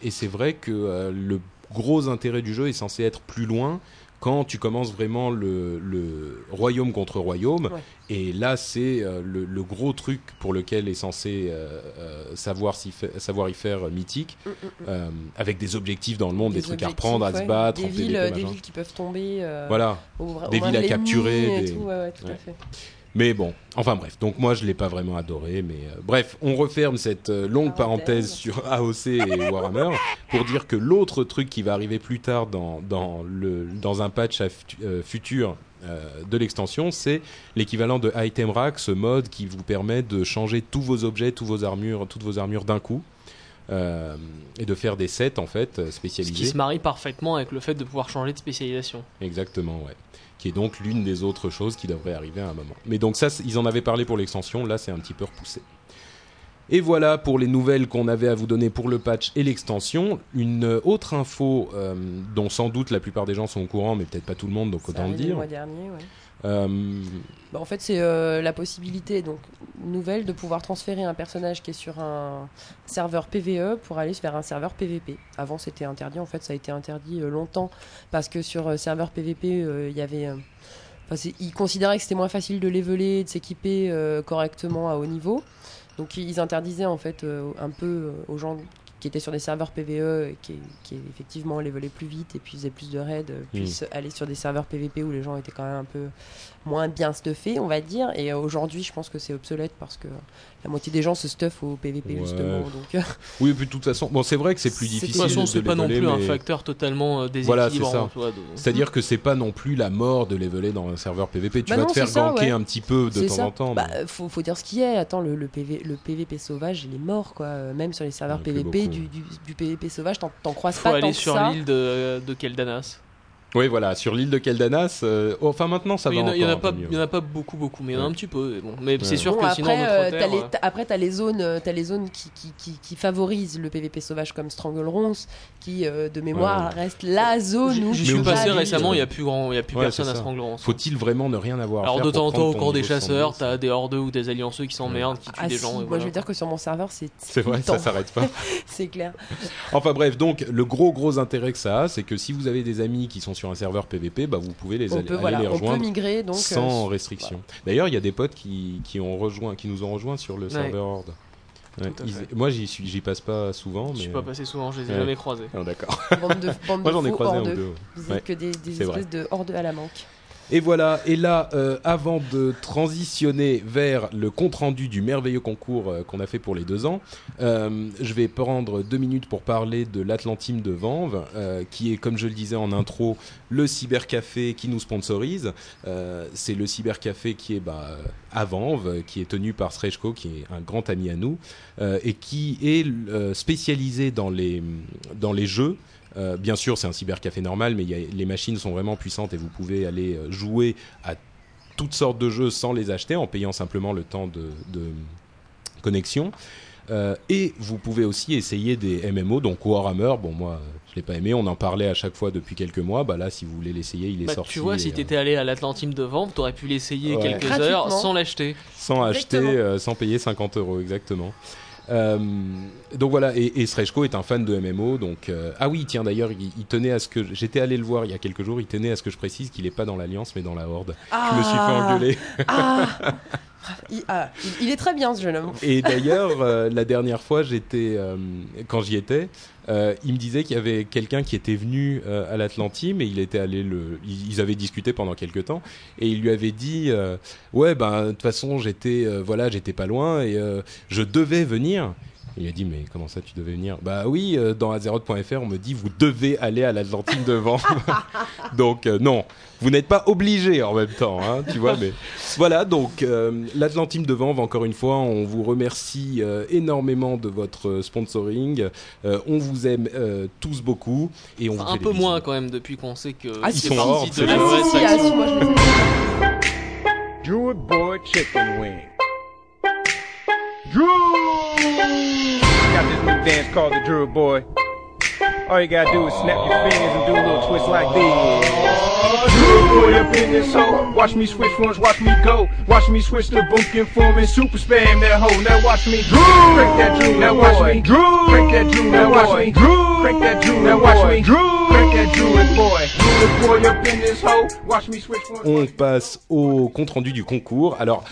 et c'est vrai que euh, le gros intérêt du jeu est censé être plus loin quand tu commences vraiment le, le royaume contre royaume. Ouais. Et là, c'est euh, le, le gros truc pour lequel est censé euh, euh, savoir, savoir y faire mythique, Mm, mm, mm. avec des objectifs dans le monde, des, trucs à reprendre, à se battre, Des villes, des qui peuvent tomber. Voilà. au Des villes à capturer, et des- tout, ouais, ouais, tout à Ouais. fait. Mais bon, enfin bref. Donc moi, je l'ai pas vraiment adoré, mais euh, bref, on referme cette euh, longue parenthèse sur AOC et Warhammer pour dire que l'autre truc qui va arriver plus tard dans dans le dans un patch à euh, futur de l'extension, c'est l'équivalent de Item Rack, ce mode qui vous permet de changer tous vos objets, tous vos armures, toutes vos armures d'un coup. Euh, et de faire des sets en fait euh, Ce qui spécialisés. se marie parfaitement avec le fait de pouvoir changer de spécialisation. Exactement, ouais. Qui est donc l'une des autres choses qui devrait arriver à un moment. Mais donc ça, ils en avaient parlé pour l'extension, là c'est un petit peu repoussé. Et voilà pour les nouvelles qu'on avait à vous donner pour le patch et l'extension. Une autre info euh, dont sans doute la plupart des gens sont au courant, mais peut-être pas tout le monde, donc autant le dire. mois dernier, ouais. Euh, Bah, en fait, c'est euh, la possibilité donc nouvelle de pouvoir transférer un personnage qui est sur un serveur PVE pour aller vers un serveur PVP. Avant, c'était interdit. En fait, ça a été interdit euh, longtemps parce que sur serveur PVP, il y avait. ils considéraient que c'était moins facile de leveler, de s'équiper correctement à haut niveau. Donc, ils interdisaient en fait un peu aux gens qui étaient sur des serveurs PVE et qui, qui effectivement levelaient plus vite et puis faisaient plus de raids, euh, puissent aller sur des serveurs PVP où les gens étaient quand même un peu moins bien stuffés, on va dire. Et aujourd'hui, je pense que c'est obsolète parce que la moitié des gens se stuffent au PVP Ouais. justement. Donc, euh, oui, puis de toute façon, bon, c'est vrai que c'est plus C'est- De difficile toute façon, c'est pas non plus un facteur totalement euh, Voilà, c'est déséquilibrant. ça. tu vois, de- C'est-à-dire que c'est pas non plus la mort de leveler dans un serveur PVP. Tu Bah vas non, te faire ganker ouais. un petit peu de temps ça. en temps. Bah, mais- faut, faut dire ce qui est. Attends, le, le, PV, le PVP sauvage, il est mort quoi. Euh, Même sur les serveurs PVP, du, du, du PVP sauvage, t'en croises Faut pas tant aller sur l'île de, de Keldanas. Oui, voilà, sur l'île de Keldanas. euh, enfin, maintenant, ça va il y en a pas, en a, beaucoup, beaucoup, mais il y en a un petit peu. Bon. Mais Ouais. c'est sûr Bon, que après, sinon, euh, les, euh, après, t'as les zones, euh, t'as les zones qui, qui, qui, qui favorisent le PVP sauvage comme Strangleronce, qui euh, de mémoire Ouais. reste la zone où j'y Mais suis passé récemment, il n'y a plus, grand, il y a plus Ouais, personne à. Strangleronce. Faut-il vraiment ne rien avoir Alors de temps en temps, au camp des chasseurs, 110, t'as des hordeux ou des allianceux qui s'emmerdent, qui tuent Ah des gens. moi je veux dire que sur mon serveur c'est C'est vrai, ça s'arrête pas. c'est clair. Enfin bref, donc le gros gros intérêt que ça a, c'est que si vous avez des amis qui sont sur un serveur PVP, bah vous pouvez les On aller, peut aller voilà, les on peut rejoindre migrer donc euh, sans restriction. D'ailleurs, il y a des potes qui, qui ont rejoint, qui nous ont rejoints sur le Ouais. serveur Horde. Ouais, ils- moi, j'y suis, j'y passe pas souvent, Je mais suis pas passé souvent, je les ai Ouais. jamais croisés. Ah, d'accord. bande de bande Moi, de j'en ai croisé un ou deux. Vous Ouais. êtes que des, des c'est vrai. espèces de hordes à la manque. Et voilà, et là, euh, avant de transitionner vers le compte-rendu du merveilleux concours euh, qu'on a fait pour les deux ans, euh, je vais prendre deux minutes pour parler de l'Atlantime de Vanves, qui est, comme je le disais en intro, le cybercafé qui nous sponsorise. C'est le cybercafé qui est bah, à Vanves, qui est tenu par Srejko, qui est un grand ami à nous, et qui est spécialisé dans les, dans les jeux. Euh, bien sûr, c'est un cybercafé normal, mais il y a- les machines sont vraiment puissantes et vous pouvez aller euh, jouer à toutes sortes de jeux sans les acheter, en payant simplement le temps de, de connexion. Euh, et vous pouvez aussi essayer des MMO, donc Warhammer. Bon, moi, je l'ai pas aimé. On en parlait à chaque fois depuis quelques mois. Bah là, si vous voulez l'essayer, il est Bah, sorti. tu vois, si et, euh, t'étais allé à l'Atlantime de vente, t'aurais pu l'essayer Ouais. quelques heures sans l'acheter. sans acheter, euh, sans payer 50 euros exactement. Euh, donc voilà, et, et Srejko est un fan de MMO, donc euh, ah oui, tiens d'ailleurs, il, il tenait à ce que j'étais allé le voir il y a quelques jours, il tenait à ce que je précise qu'il est pas dans l'alliance mais dans la Horde. Je me suis fait engueuler. Ah, il, ah, il- est très bien ce jeune homme. Et d'ailleurs, euh, la dernière fois, j'étais euh, quand j'y étais, euh, il me disait qu'il y avait quelqu'un qui était venu à l'Atlantime et il était allé le, ils avaient discuté pendant quelques temps et il lui avait dit, ouais ben de toute façon j'étais, voilà, j'étais pas loin et je devais venir. Il lui a dit mais comment ça tu devais venir? Bah oui, euh, dans Azeroth.fr on me dit vous devez aller à l'Atlantime devant. donc euh, non, vous n'êtes pas obligé en même temps, hein, tu vois. Mais voilà donc euh, l'Atlantime devant. Encore une fois, on vous remercie euh, énormément de votre sponsoring. Euh, on vous aime euh, tous beaucoup et on Enfin, vous un peu bisous. moins quand même depuis qu'on sait que Ah, il si, fait si, partie si, de la Ah, vraie ah, Boy Chicken Wing. Druid! Got this new dance called the Druid Boy. All you gotta do is snap your fingers and do a little twist like this. Druid Boy up in this hole. Watch me switch ones, watch me go. Watch me switch the bunkin form and super spam that hole. Now watch me crank that Druid Now watch me crank that Druid Now watch me crank that Druid Now watch me crank that Druid Boy. Druid Boy up in this hole. Watch me switch ones. On passe au compte rendu du concours. Alors,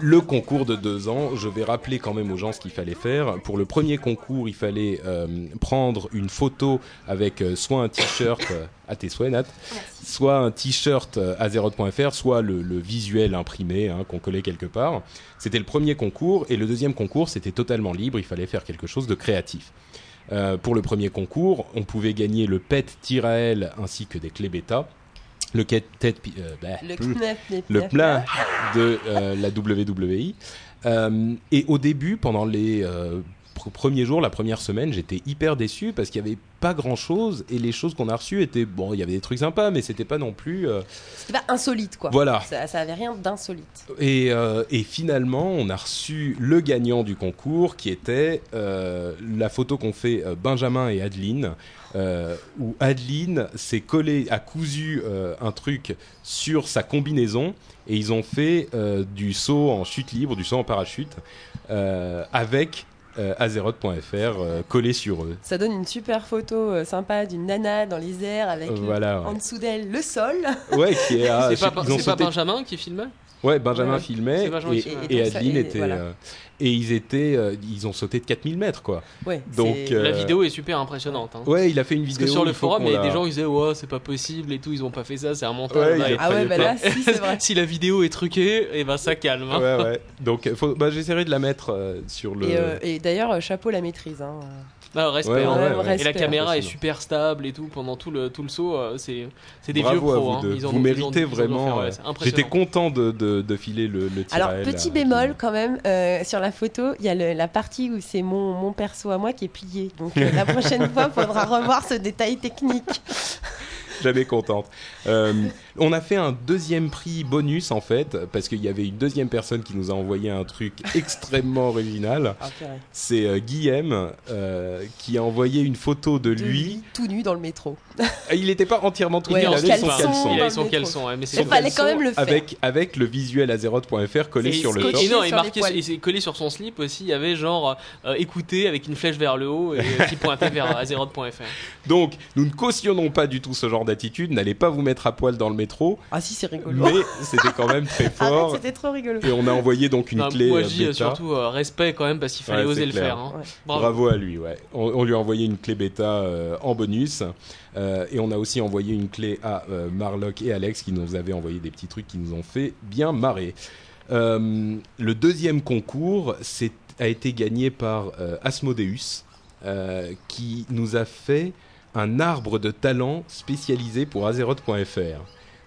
le concours de deux ans, je vais rappeler quand même aux gens ce qu'il fallait faire. Pour le premier concours, il fallait euh, prendre une photo avec euh, soit un t-shirt euh, à tes souhaits, Nat, soit un t-shirt euh, Azeroth.fr, soit le, le visuel imprimé hein, qu'on collait quelque part. C'était le premier concours et le deuxième concours, c'était totalement libre. Il fallait faire quelque chose de créatif. Euh, pour le premier concours, on pouvait gagner le PET-L ainsi que des clés bêta. Le quête tête, euh, bah, Le plus- knef, knef, le knef, plein de euh, la WWE. Euh, et au début, pendant les euh, pr- premier jour, la première semaine, j'étais hyper déçu parce qu'il y avait pas grand chose et les choses qu'on a reçues étaient bon, il y avait des trucs sympas, mais c'était pas non plus. euh, C'était pas insolite, quoi. Voilà. Ça, ça avait rien d'insolite. Et, euh, et finalement, on a reçu le gagnant du concours qui était euh, la photo qu'ont fait euh, Benjamin et Adeline. où Adeline s'est collé, a cousu un truc sur sa combinaison et ils ont fait du saut en chute libre, du saut en parachute avec euh, Azeroth.fr euh, collé sur eux. Ça donne une super photo euh, sympa d'une nana dans les airs avec Voilà, ouais. en dessous d'elle le sol. Ouais, qui est à- c'est je sais pas, qu'ils ont c'est pas sauté- Benjamin qui filmait Ouais, Benjamin Ouais. filmait et, et Et Adeline et était voilà. euh, et ils étaient euh, ils ont sauté de 4000 mètres quoi. Ouais, Donc, euh, La vidéo est super impressionnante. hein. Ouais, il a fait une Parce vidéo que sur le forum, il y a des gens qui disaient Ouais, c'est pas possible et tout, ils ont pas fait ça, c'est un montage. Ouais, Ah ouais, bah là, si, c'est vrai. si la vidéo est truquée, et ben ça calme. hein. Ouais, ouais. Donc, faut... bah, j'essaierai de la mettre euh, sur le. Et, euh, et d'ailleurs, chapeau la maîtrise. Hein. Respect. Ouais, hein. ouais, Ouais, ouais. Et la caméra est super stable et tout pendant tout le, tout le saut. euh, C'est c'est des Bravo vieux pros. vous hein. Ils en vous ont- ils méritez ont- ils ont vraiment. fait, ouais, euh. J'étais content de, de, de filer le, le tir Alors, petit bémol quand même, euh, sur la photo, il y a le- la partie où c'est mon, mon perso à moi qui est plié. Donc euh, la prochaine fois, il faudra revoir ce détail technique. Jamais contente. Euh, on a fait un deuxième prix bonus en fait, parce qu'il y avait une deuxième personne qui nous a envoyé un truc extrêmement original. C'est euh, Guillaume euh, qui a envoyé une photo de De lui. tout nu dans le métro. Ah, Il n'était pas entièrement tout Ouais, nu, il avait son caleçon. Il dans avait son le métro. caleçon, mais c'est fallait quand même le faire. Avec, avec le visuel azeroth.fr collé Et sur le top. Et non, poils. il s'est collé sur son slip aussi. Il y avait genre euh, écouter avec une flèche vers le haut et qui pointait vers azeroth.fr. Donc, nous ne cautionnons pas du tout ce genre d'attitude. N'allez pas vous mettre à poil dans le métro. Ah si, c'est rigolo. Mais c'était quand même très Arrête, fort. c'était trop rigolo. Et on a envoyé donc une Non, clé moi, euh, je dis bêta. surtout euh, respect quand même parce qu'il fallait Ouais, oser le clair. faire. hein. Ouais. Bravo. Bravo à lui, ouais. On, on lui a envoyé une clé bêta euh, en bonus. Euh, et on a aussi envoyé une clé à euh, Marlock et Alex qui nous avaient envoyé des petits trucs qui nous ont fait bien marrer. Euh, le deuxième concours a été gagné par euh, Asmodeus euh, qui nous a fait un arbre de talent spécialisé pour Azeroth.fr.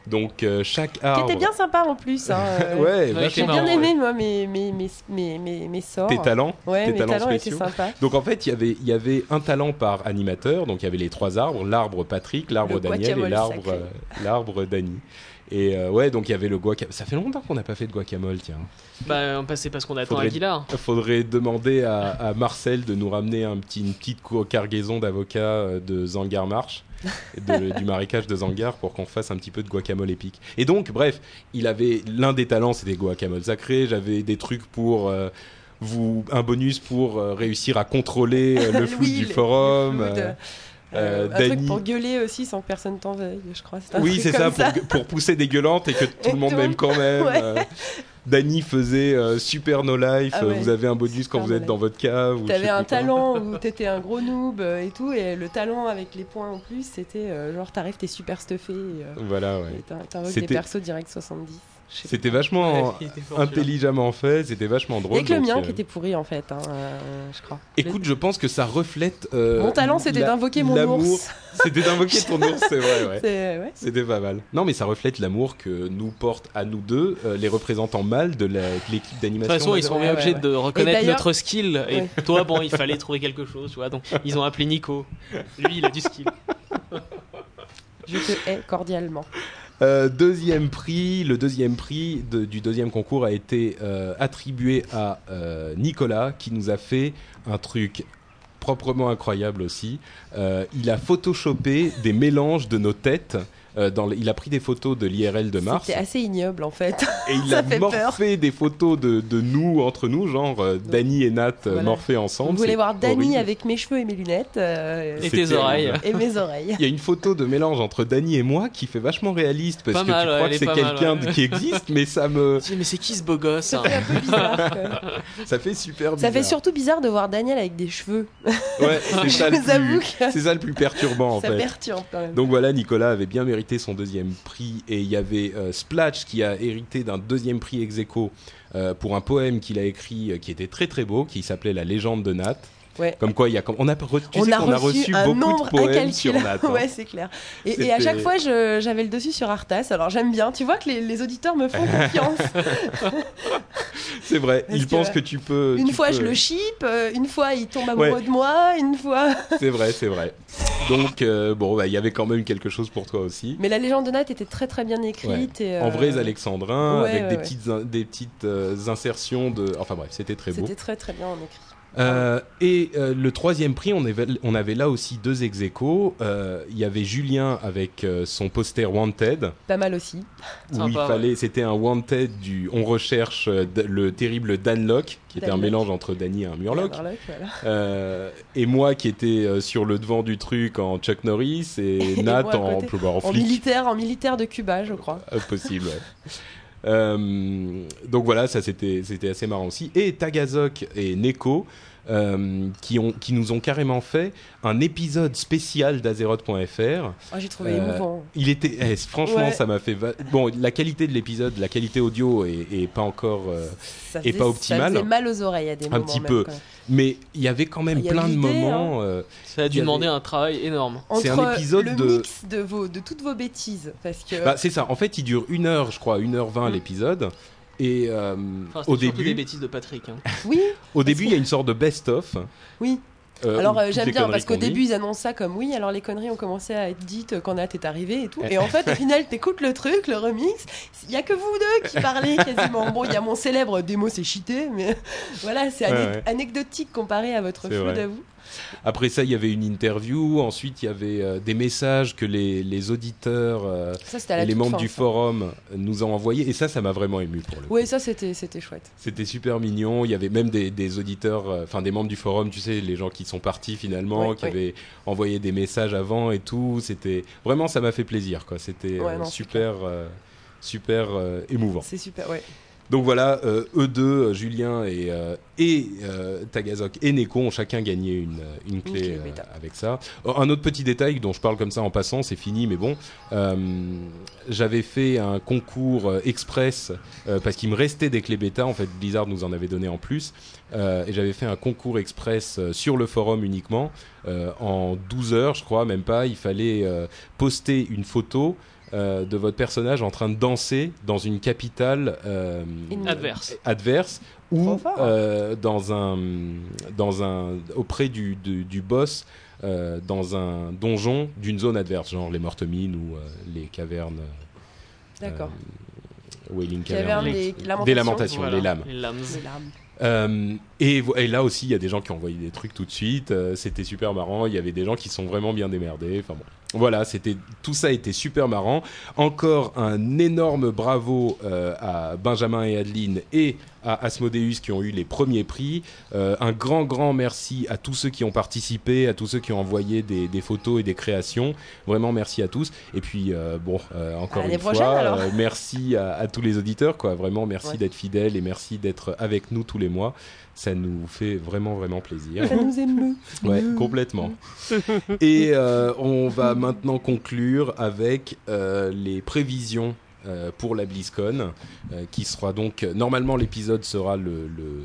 Donc euh, chaque Qui arbre... était bien sympa en plus. Hein, euh, Ouais, Ouais, vachement J'ai bien aimé moi mes, mes, mes, mes, sorts. tes talents. Ouais, tes mes talents talents étaient sympas. Donc en fait, il y avait il y avait un talent par animateur, donc il y avait les trois arbres, l'arbre Patrick, l'arbre Daniel et euh, l'arbre Dany. Et euh, ouais, donc il y avait le guacamole. Ça fait longtemps qu'on n'a pas fait de guacamole, tiens. Bah, on passait parce qu'on attend Faudrait- Aguilar. Faudrait demander à, à Marcel de nous ramener un petit, une petite cargaison d'avocats euh, de Zangar Marche, de- du marécage de Zangar, pour qu'on fasse un petit peu de guacamole épique. Et donc, bref, il avait l'un des talents, c'était guacamole sacré. J'avais des trucs pour euh, vous, un bonus pour euh, réussir à contrôler le flou du forum. Euh, Euh, un truc pour gueuler aussi sans que personne t'en veuille, je crois. oui, c'est ça pour, pour pousser des gueulantes et que tout le monde m'aime quand même. Ouais. euh. Dany faisait euh, Super No Life. Ah ouais, Vous avez un bonus quand vous êtes dans votre cave. T'avais un talent où t'étais un gros noob et tout, et le talent avec les points en plus, c'était genre t'arrives, t'es super stuffé, et, Voilà, ouais. t'invoques des persos direct 70. C'était vachement Ouais, intelligemment fait, c'était vachement drôle. Et que le mien euh, qui était pourri en fait, hein, euh, je crois. Écoute, je pense que ça reflète. euh, Mon talent, c'était la- d'invoquer mon l'amour. ours. C'était d'invoquer ton ours, c'est vrai, ouais. C'est- ouais. C'était pas mal. Non, mais ça reflète l'amour que nous portent à nous deux euh, les représentants mâles de la- de l'équipe De d'animation. toute façon, ils sont bien ouais, obligés ouais. de reconnaître notre skill. Et Ouais. toi, bon, il fallait trouver quelque chose, tu vois. Donc, ils ont appelé Nico. Lui, il a du skill. Je te hais cordialement. Euh, deuxième prix, le deuxième prix du deuxième concours a été euh, attribué à euh, Nicolas qui nous a fait un truc proprement incroyable aussi. Il a photoshopé des mélanges de nos têtes. Euh, dans le- il a pris des photos de l'IRL de Mars C'était assez ignoble en fait. et il ça a fait morphé des photos de, de nous entre nous, genre euh, Dany et Nat euh, Voilà. morphés ensemble. Vous voulez voir Dany avec mes cheveux et mes lunettes euh, Et tes oreilles. et mes oreilles. Il y a une photo de mélange entre Dany et moi qui fait vachement réaliste parce Pas que mal, tu crois que est c'est quelqu'un ouais. qui existe, mais ça me, mais c'est qui ce beau gosse Ça hein fait un peu bizarre. ça fait super Ça bizarre. fait surtout bizarre de voir Daniel avec des cheveux. Ouais, c'est ça, le plus, que c'est ça le plus perturbant en ça fait. perturbe quand même. Donc voilà, Nicolas avait bien mérité son deuxième prix et il y avait euh, Splatch qui a hérité d'un deuxième prix ex aequo, euh, pour un poème qu'il a écrit euh, qui était très très beau, qui s'appelait La légende de Nat. Ouais. Comme quoi, il y a comme on a re- tu on sais a reçu, reçu un beaucoup nombre de poèmes sur ouais, c'est clair. Et, et à chaque fois, j'avais le dessus sur Arthas. Alors j'aime bien. Tu vois que les, les auditeurs me font confiance. C'est vrai. Parce Ils que pensent que tu peux. une tu fois, peux- je le ship. euh, une fois, il tombe amoureux Ouais. de moi. Une fois. C'est vrai, c'est vrai. Donc euh, bon, bah, il y avait quand même quelque chose pour toi aussi. Mais la légende de Nat était très très bien écrite. Et, En euh, vrais alexandrins, ouais, avec ouais, des ouais. petites, des petites euh, insertions de. Enfin bref, c'était très beau. C'était très très bien écrit. Euh, et euh, le troisième prix, on avait, on avait là aussi deux ex. Euh, Il y avait Julien avec euh, son poster Wanted, Pas mal aussi. où Sympa, il ouais. fallait, c'était un Wanted du, on recherche euh, le terrible Dan Locke, qui était un Locke. mélange entre Danny et un Murloc. Voilà. Euh, et moi qui étais euh, sur le devant du truc en Chuck Norris et Et Nat moi en, côté. en, En flic. militaire, en militaire de Cuba, je crois. Impossible, ouais. Euh, donc voilà, ça c'était c'était assez marrant aussi. Et Tagazok et Neko euh, qui ont qui nous ont carrément fait un épisode spécial d'Azeroth.fr. Oh, J'ai trouvé Euh, émouvant. Il était eh, franchement Ouais. ça m'a fait va- bon la qualité de l'épisode, la qualité audio est, est pas encore euh, Ça faisait- pas optimal. Ça faisait mal aux oreilles à des Un moments. petit même, peu. mais il y avait quand même Il y a plein de l'idée, moments euh, Ça a dû avait- demander un travail énorme. C'est un épisode le de- mix de, vos, de toutes vos bêtises. Parce que. bah, c'est ça. En fait, il dure une heure, je crois, une heure vingt Mm. l'épisode. Et euh, Enfin, au surtout des début, bêtises de Patrick. hein. oui, au début, il y a une sorte de best-of. oui. euh, alors euh, j'aime bien conneries parce qu'au dit. début ils annoncent ça comme oui, alors les conneries ont commencé à être dites quand Nat est arrivé et tout. Eh. Et en fait, au final, t'écoutes le truc, le remix, il y a que vous deux qui parlez quasiment. Bon, il y a mon célèbre démo, c'est cheaté, mais voilà, c'est Ouais, ane- ouais. anecdotique comparé à votre flou d'avoue. Après ça, il y avait une interview. Ensuite, il y avait euh, des messages que les, les auditeurs euh, Ça, et les membres du forum nous ont envoyé. Et ça, ça m'a vraiment ému pour le coup. Oui, ça c'était c'était chouette. C'était super mignon. Il y avait même des, des auditeurs, euh, enfin des membres du forum, tu sais, les gens qui sont partis finalement, qui avaient envoyé des messages avant et tout. C'était vraiment, ça m'a fait plaisir, quoi. C'était Ouais, non, c'est super, super émouvant. C'est super, ouais. Donc voilà, euh, eux deux, euh, Julien et, euh, et euh, Tagazok et Neko ont chacun gagné une, une clé avec ça. Oh, un autre petit détail dont je parle comme ça en passant, c'est fini, mais bon, euh, j'avais fait un concours express euh, parce qu'il me restait des clés bêta. En fait, Blizzard nous en avait donné en plus. Euh, et j'avais fait un concours express euh, sur le forum uniquement. Euh, en 12 heures, je crois, même pas. Il fallait euh, poster une photo euh, de votre personnage en train de danser dans une capitale euh, Adverse. adverse ou euh, dans un dans un auprès du, du, du boss euh, dans un donjon d'une zone adverse genre les mortes mines ou euh, les cavernes D'accord. euh, Wailing Cavern des lamentations. des lamentations Voilà, les lames Les lames. Les. Euh, et, là aussi, il y a des gens qui ont envoyé des trucs tout de suite. euh, c'était super marrant. Il y avait des gens qui sont vraiment bien démerdés. Enfin bon, voilà, c'était tout ça était super marrant. Encore un énorme bravo euh, à Benjamin et Adeline et à Asmodeus qui ont eu les premiers prix. Euh, un grand grand merci à tous ceux qui ont participé, à tous ceux qui ont envoyé des, des photos et des créations. Vraiment merci à tous. Et puis euh, bon, euh, encore À une fois, euh, merci à, à tous les auditeurs. Quoi, vraiment merci Ouais. d'être fidèles et merci d'être avec nous tous les mois. Ça nous fait vraiment vraiment plaisir. Ça nous émeut. Ouais, complètement. Et euh, on va maintenant conclure avec euh, les prévisions euh, pour la BlizzCon, euh, qui sera donc normalement l'épisode sera le, le-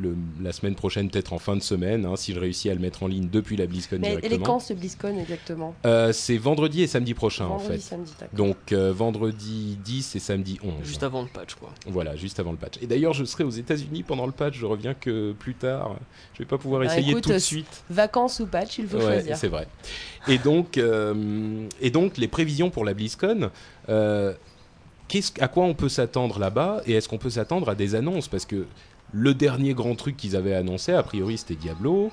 le- la semaine prochaine, peut-être en fin de semaine, hein, si je réussis à le mettre en ligne depuis la BlizzCon Mais elle est directement. quand ce BlizzCon exactement? Euh, C'est vendredi et samedi prochain en Vendredi, fait. samedi. Donc euh, vendredi 10 et samedi 11. Juste avant le patch, quoi. Voilà, juste avant le patch. Et d'ailleurs, je serai aux États-Unis pendant le patch. Je reviens que plus tard. Je vais pas pouvoir Bah, essayer écoute, tout de suite. Vacances ou patch, il faut Ouais, choisir. c'est vrai. Et donc, euh, et donc, les prévisions pour la BlizzCon. Qu'est-ce- à quoi on peut s'attendre là-bas Et est-ce qu'on peut s'attendre à des annonces? Parce que le dernier grand truc qu'ils avaient annoncé, a priori, c'était Diablo.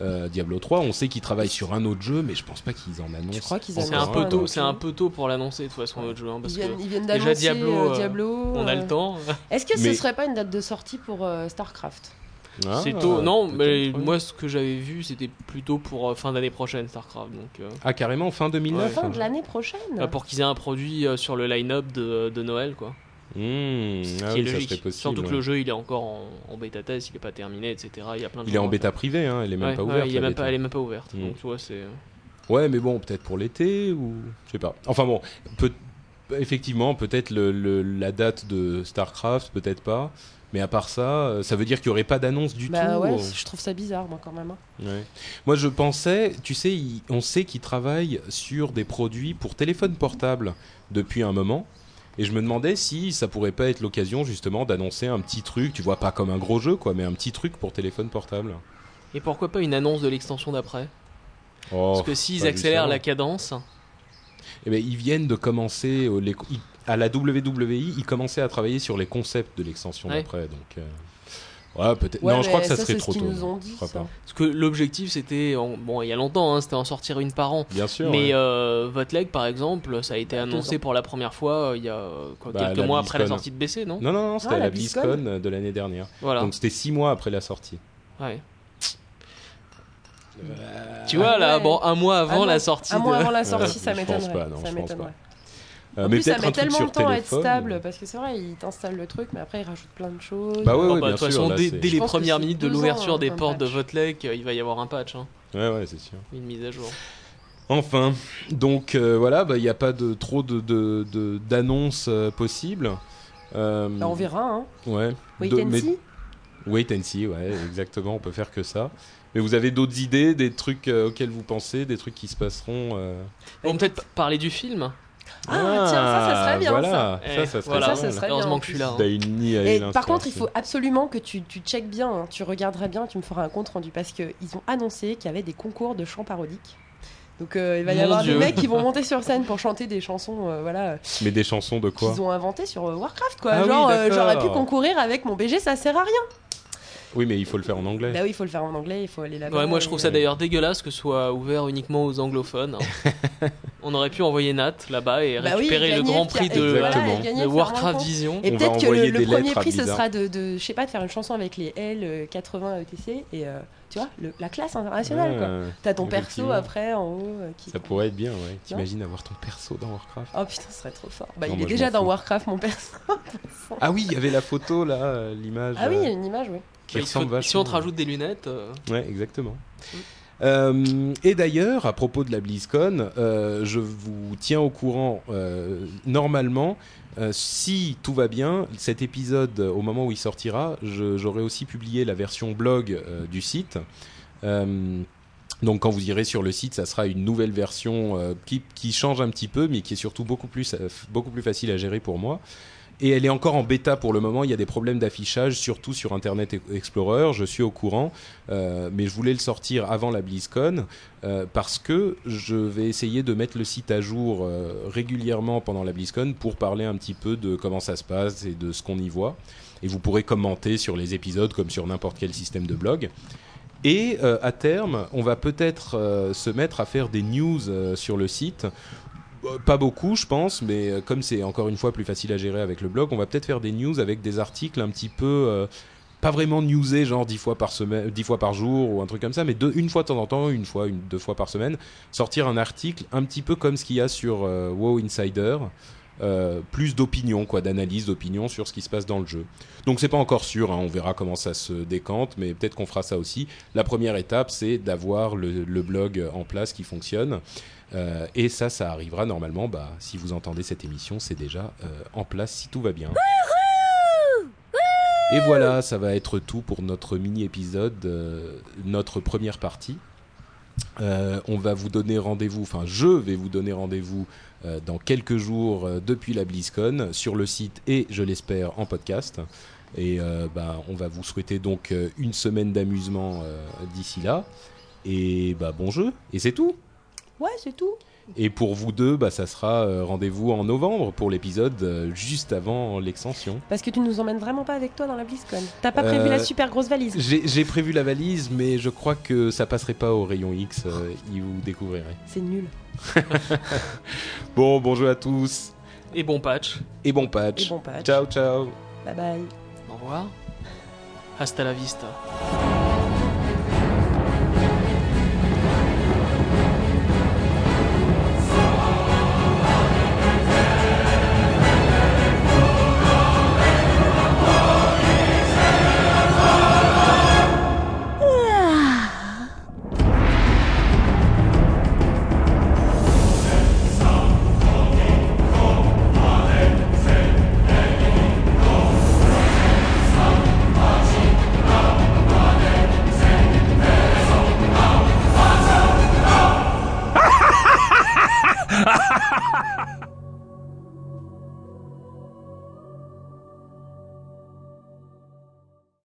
euh, Diablo 3, on sait qu'ils travaillent sur un autre jeu, mais je pense pas qu'ils en annoncent. Je crois qu'ils C'est annoncent un peu un tôt, c'est un peu tôt pour l'annoncer de toute façon notre jeu, hein, Ils parce viennent, que ils viennent déjà d'annoncer Diablo, euh, euh, Diablo, on a le temps. Est-ce que Mais- ce serait pas une date de sortie pour euh, StarCraft? Ah, c'est tôt. Non, mais moi ce que j'avais vu c'était plutôt pour euh, fin d'année prochaine Starcraft, donc euh, Ah, carrément, fin 2009 Fin de l'année prochaine euh, pour qu'ils aient un produit euh, sur le line-up de, de Noël, quoi. Mmh, Ce ah qui est oui, ça logique. serait possible. Surtout que ouais. le jeu il est encore en, en bêta test, il est pas terminé, etc. Il y a plein de Il est en à bêta faire. privée, hein, elle est même Ouais, pas ouais, ouverte. il est la même bêta. pas, elle est même pas ouverte. Mm. Donc tu vois, c'est. Ouais, mais bon, peut-être pour l'été ou je sais pas. Enfin bon, peut- effectivement, peut-être le, le- la date de Starcraft, peut-être pas. Mais à part ça, euh, ça veut dire qu'il n'y aurait pas d'annonce du Bah tout. ouais, euh. je trouve ça bizarre, moi, quand même. hein. Ouais. Moi, je pensais, tu sais, il- on sait qu'ils travaillent sur des produits pour téléphone portable depuis un moment. Et je me demandais si ça pourrait pas être l'occasion justement d'annoncer un petit truc, tu vois, pas comme un gros jeu quoi, mais un petit truc pour téléphone portable. Et pourquoi pas une annonce de l'extension d'après? Oh, Parce que s'ils accélèrent la cadence, Eh ben, ils viennent de commencer euh, les- ils- à la WWE, ils commençaient à travailler sur les concepts de l'extension Ouais. d'après, donc. euh, ouais, peut-être. Ouais, non, je crois que ça, ça, serait trop tôt. nous ont non, dit, je crois ça. pas. parce que l'objectif c'était, en- bon il y a longtemps, hein, c'était en sortir une par an. Bien sûr. Mais ouais. euh, votre leg par exemple, ça a été Bah, annoncé pour la première fois euh, il y a quoi, Bah, quelques mois après la sortie de BC, non? Non, non, non, c'était Ah, à la BlizzCon. BlizzCon de l'année dernière. Voilà. Donc c'était six mois après la sortie. Ouais. Euh, Tu vois là, ouais. bon un mois avant Ah la sortie. Un mois avant la sortie, ça je pense m'étonnerait. pas, non, ça je pense. Euh, En mais plus, ça met tellement de temps à être stable parce que c'est vrai, ils t'installent le truc, mais après ils rajoutent plein de choses. Bah ouais, ouais, bah, bien de toute sûr. façon, là, dès, les premières minutes de l'ouverture ans, des portes de votre leg, il va y avoir un patch, hein, Ouais, ouais, c'est sûr. une mise à jour. Enfin, donc euh, voilà, bah, il n'y a pas de trop de de- de- d'annonces euh, possibles. Euh, Bah, on verra, hein. Ouais. Wait De- and mais- see. Wait and see, ouais, exactement. On peut faire que ça. Mais vous avez d'autres idées, des trucs euh, auxquels vous pensez, des trucs qui se passeront euh On peut peut-être parler du film. Ah, tiens, ça, ça serait bien, Voilà, ça. ça, Eh, ça serait voilà. pas Ça, serait bien, Heureusement en que je suis plus. là. hein. T'as une nid à Et l'inspiration. par contre, il faut absolument que tu, tu checkes bien, hein, tu regarderas bien, tu me feras un compte rendu parce qu'ils ont annoncé qu'il y avait des concours de chants parodiques. Donc euh, il va y Mon avoir Dieu. des mecs qui vont monter sur scène pour chanter des chansons euh, voilà, Mais des chansons de quoi? qu'ils ont inventées sur euh, Warcraft. Quoi. Ah oui, Genre, euh, j'aurais pu concourir avec mon BG, ça sert à rien. Oui, mais il faut le faire en anglais. Bah oui, il faut le faire en anglais, il faut aller là-bas. Ouais, moi je trouve ça d'ailleurs dégueulasse que ce soit ouvert uniquement aux anglophones. hein. On aurait pu envoyer Nat là-bas et Bah oui, récupérer le gagner, grand prix de, voilà, Exactement. et gagner, de faire Warcraft. Vision. Et On va peut-être que envoyer le, des premier lettres à prix, ce Blizzard. sera de, de, je sais pas, de faire une chanson avec les L euh, 80 ETC et euh, tu vois, le- la classe internationale. quoi. T'as ton perso après en haut. euh, qui... Ça pourrait être bien, ouais. T'imagines avoir ton perso dans Warcraft Oh putain, ce serait trop fort. Bah, Non, il est déjà dans fous. Warcraft, mon perso. Ah oui, il y avait la photo là, euh, l'image. ah oui, il y a euh, une image, oui. qui ressemble si on te rajoute des lunettes, euh, Ouais, exactement. Euh, et d'ailleurs, à propos de la BlizzCon, euh, je vous tiens au courant. euh, normalement, euh, si tout va bien, cet épisode, au moment où il sortira, j'aurai aussi publié la version blog euh, du site. Euh, donc quand vous irez sur le site, ça sera une nouvelle version qui, change un petit peu, mais qui est surtout beaucoup plus facile à gérer pour moi. Et elle est encore en bêta pour le moment. Il y a des problèmes d'affichage, surtout sur Internet Explorer. Je suis au courant, euh, mais je voulais le sortir avant la BlizzCon euh, parce que je vais essayer de mettre le site à jour euh, régulièrement pendant la BlizzCon pour parler un petit peu de comment ça se passe et de ce qu'on y voit. Et vous pourrez commenter sur les épisodes comme sur n'importe quel système de blog. Et à terme, on va peut-être se mettre à faire des news sur le site. Euh, Pas beaucoup, je pense, mais euh, comme c'est encore une fois plus facile à gérer avec le blog, on va peut-être faire des news avec des articles un petit peu euh, pas vraiment newsés, genre dix fois par semaine, dix fois par jour ou un truc comme ça, mais une fois de temps en temps, une fois, deux fois par semaine, sortir un article un petit peu comme ce qu'il y a sur euh, WoW Insider. plus d'opinion, quoi, d'analyse, d'opinion sur ce qui se passe dans le jeu. Donc c'est pas encore sûr, hein, on verra comment ça se décante, mais peut-être qu'on fera ça aussi. La première étape, c'est d'avoir le blog en place qui fonctionne. Euh, et ça, ça arrivera normalement. Bah, si vous entendez cette émission, c'est déjà euh, en place si tout va bien. Et voilà, ça va être tout pour notre mini-épisode, euh, notre première partie. Euh, on va vous donner rendez-vous, enfin je vais vous donner rendez-vous euh, dans quelques jours depuis la BlizzCon sur le site et je l'espère en podcast. Et bah, on va vous souhaiter donc une semaine d'amusement d'ici là. Et bah bon jeu, et c'est tout. Ouais, c'est tout. Et pour vous deux, bah, ça sera euh, rendez-vous en novembre pour l'épisode euh, juste avant l'extension. Parce que tu nous emmènes vraiment pas avec toi dans la BlizzCon. T'as pas prévu Euh, la super grosse valise. J'ai prévu la valise, mais je crois que ça passerait pas au rayon X, euh, y vous découvrirez. C'est nul. Bon, bonjour à tous, et bon patch. et bon patch. Et bon patch. Ciao, ciao. Bye bye. Au revoir. Hasta la vista.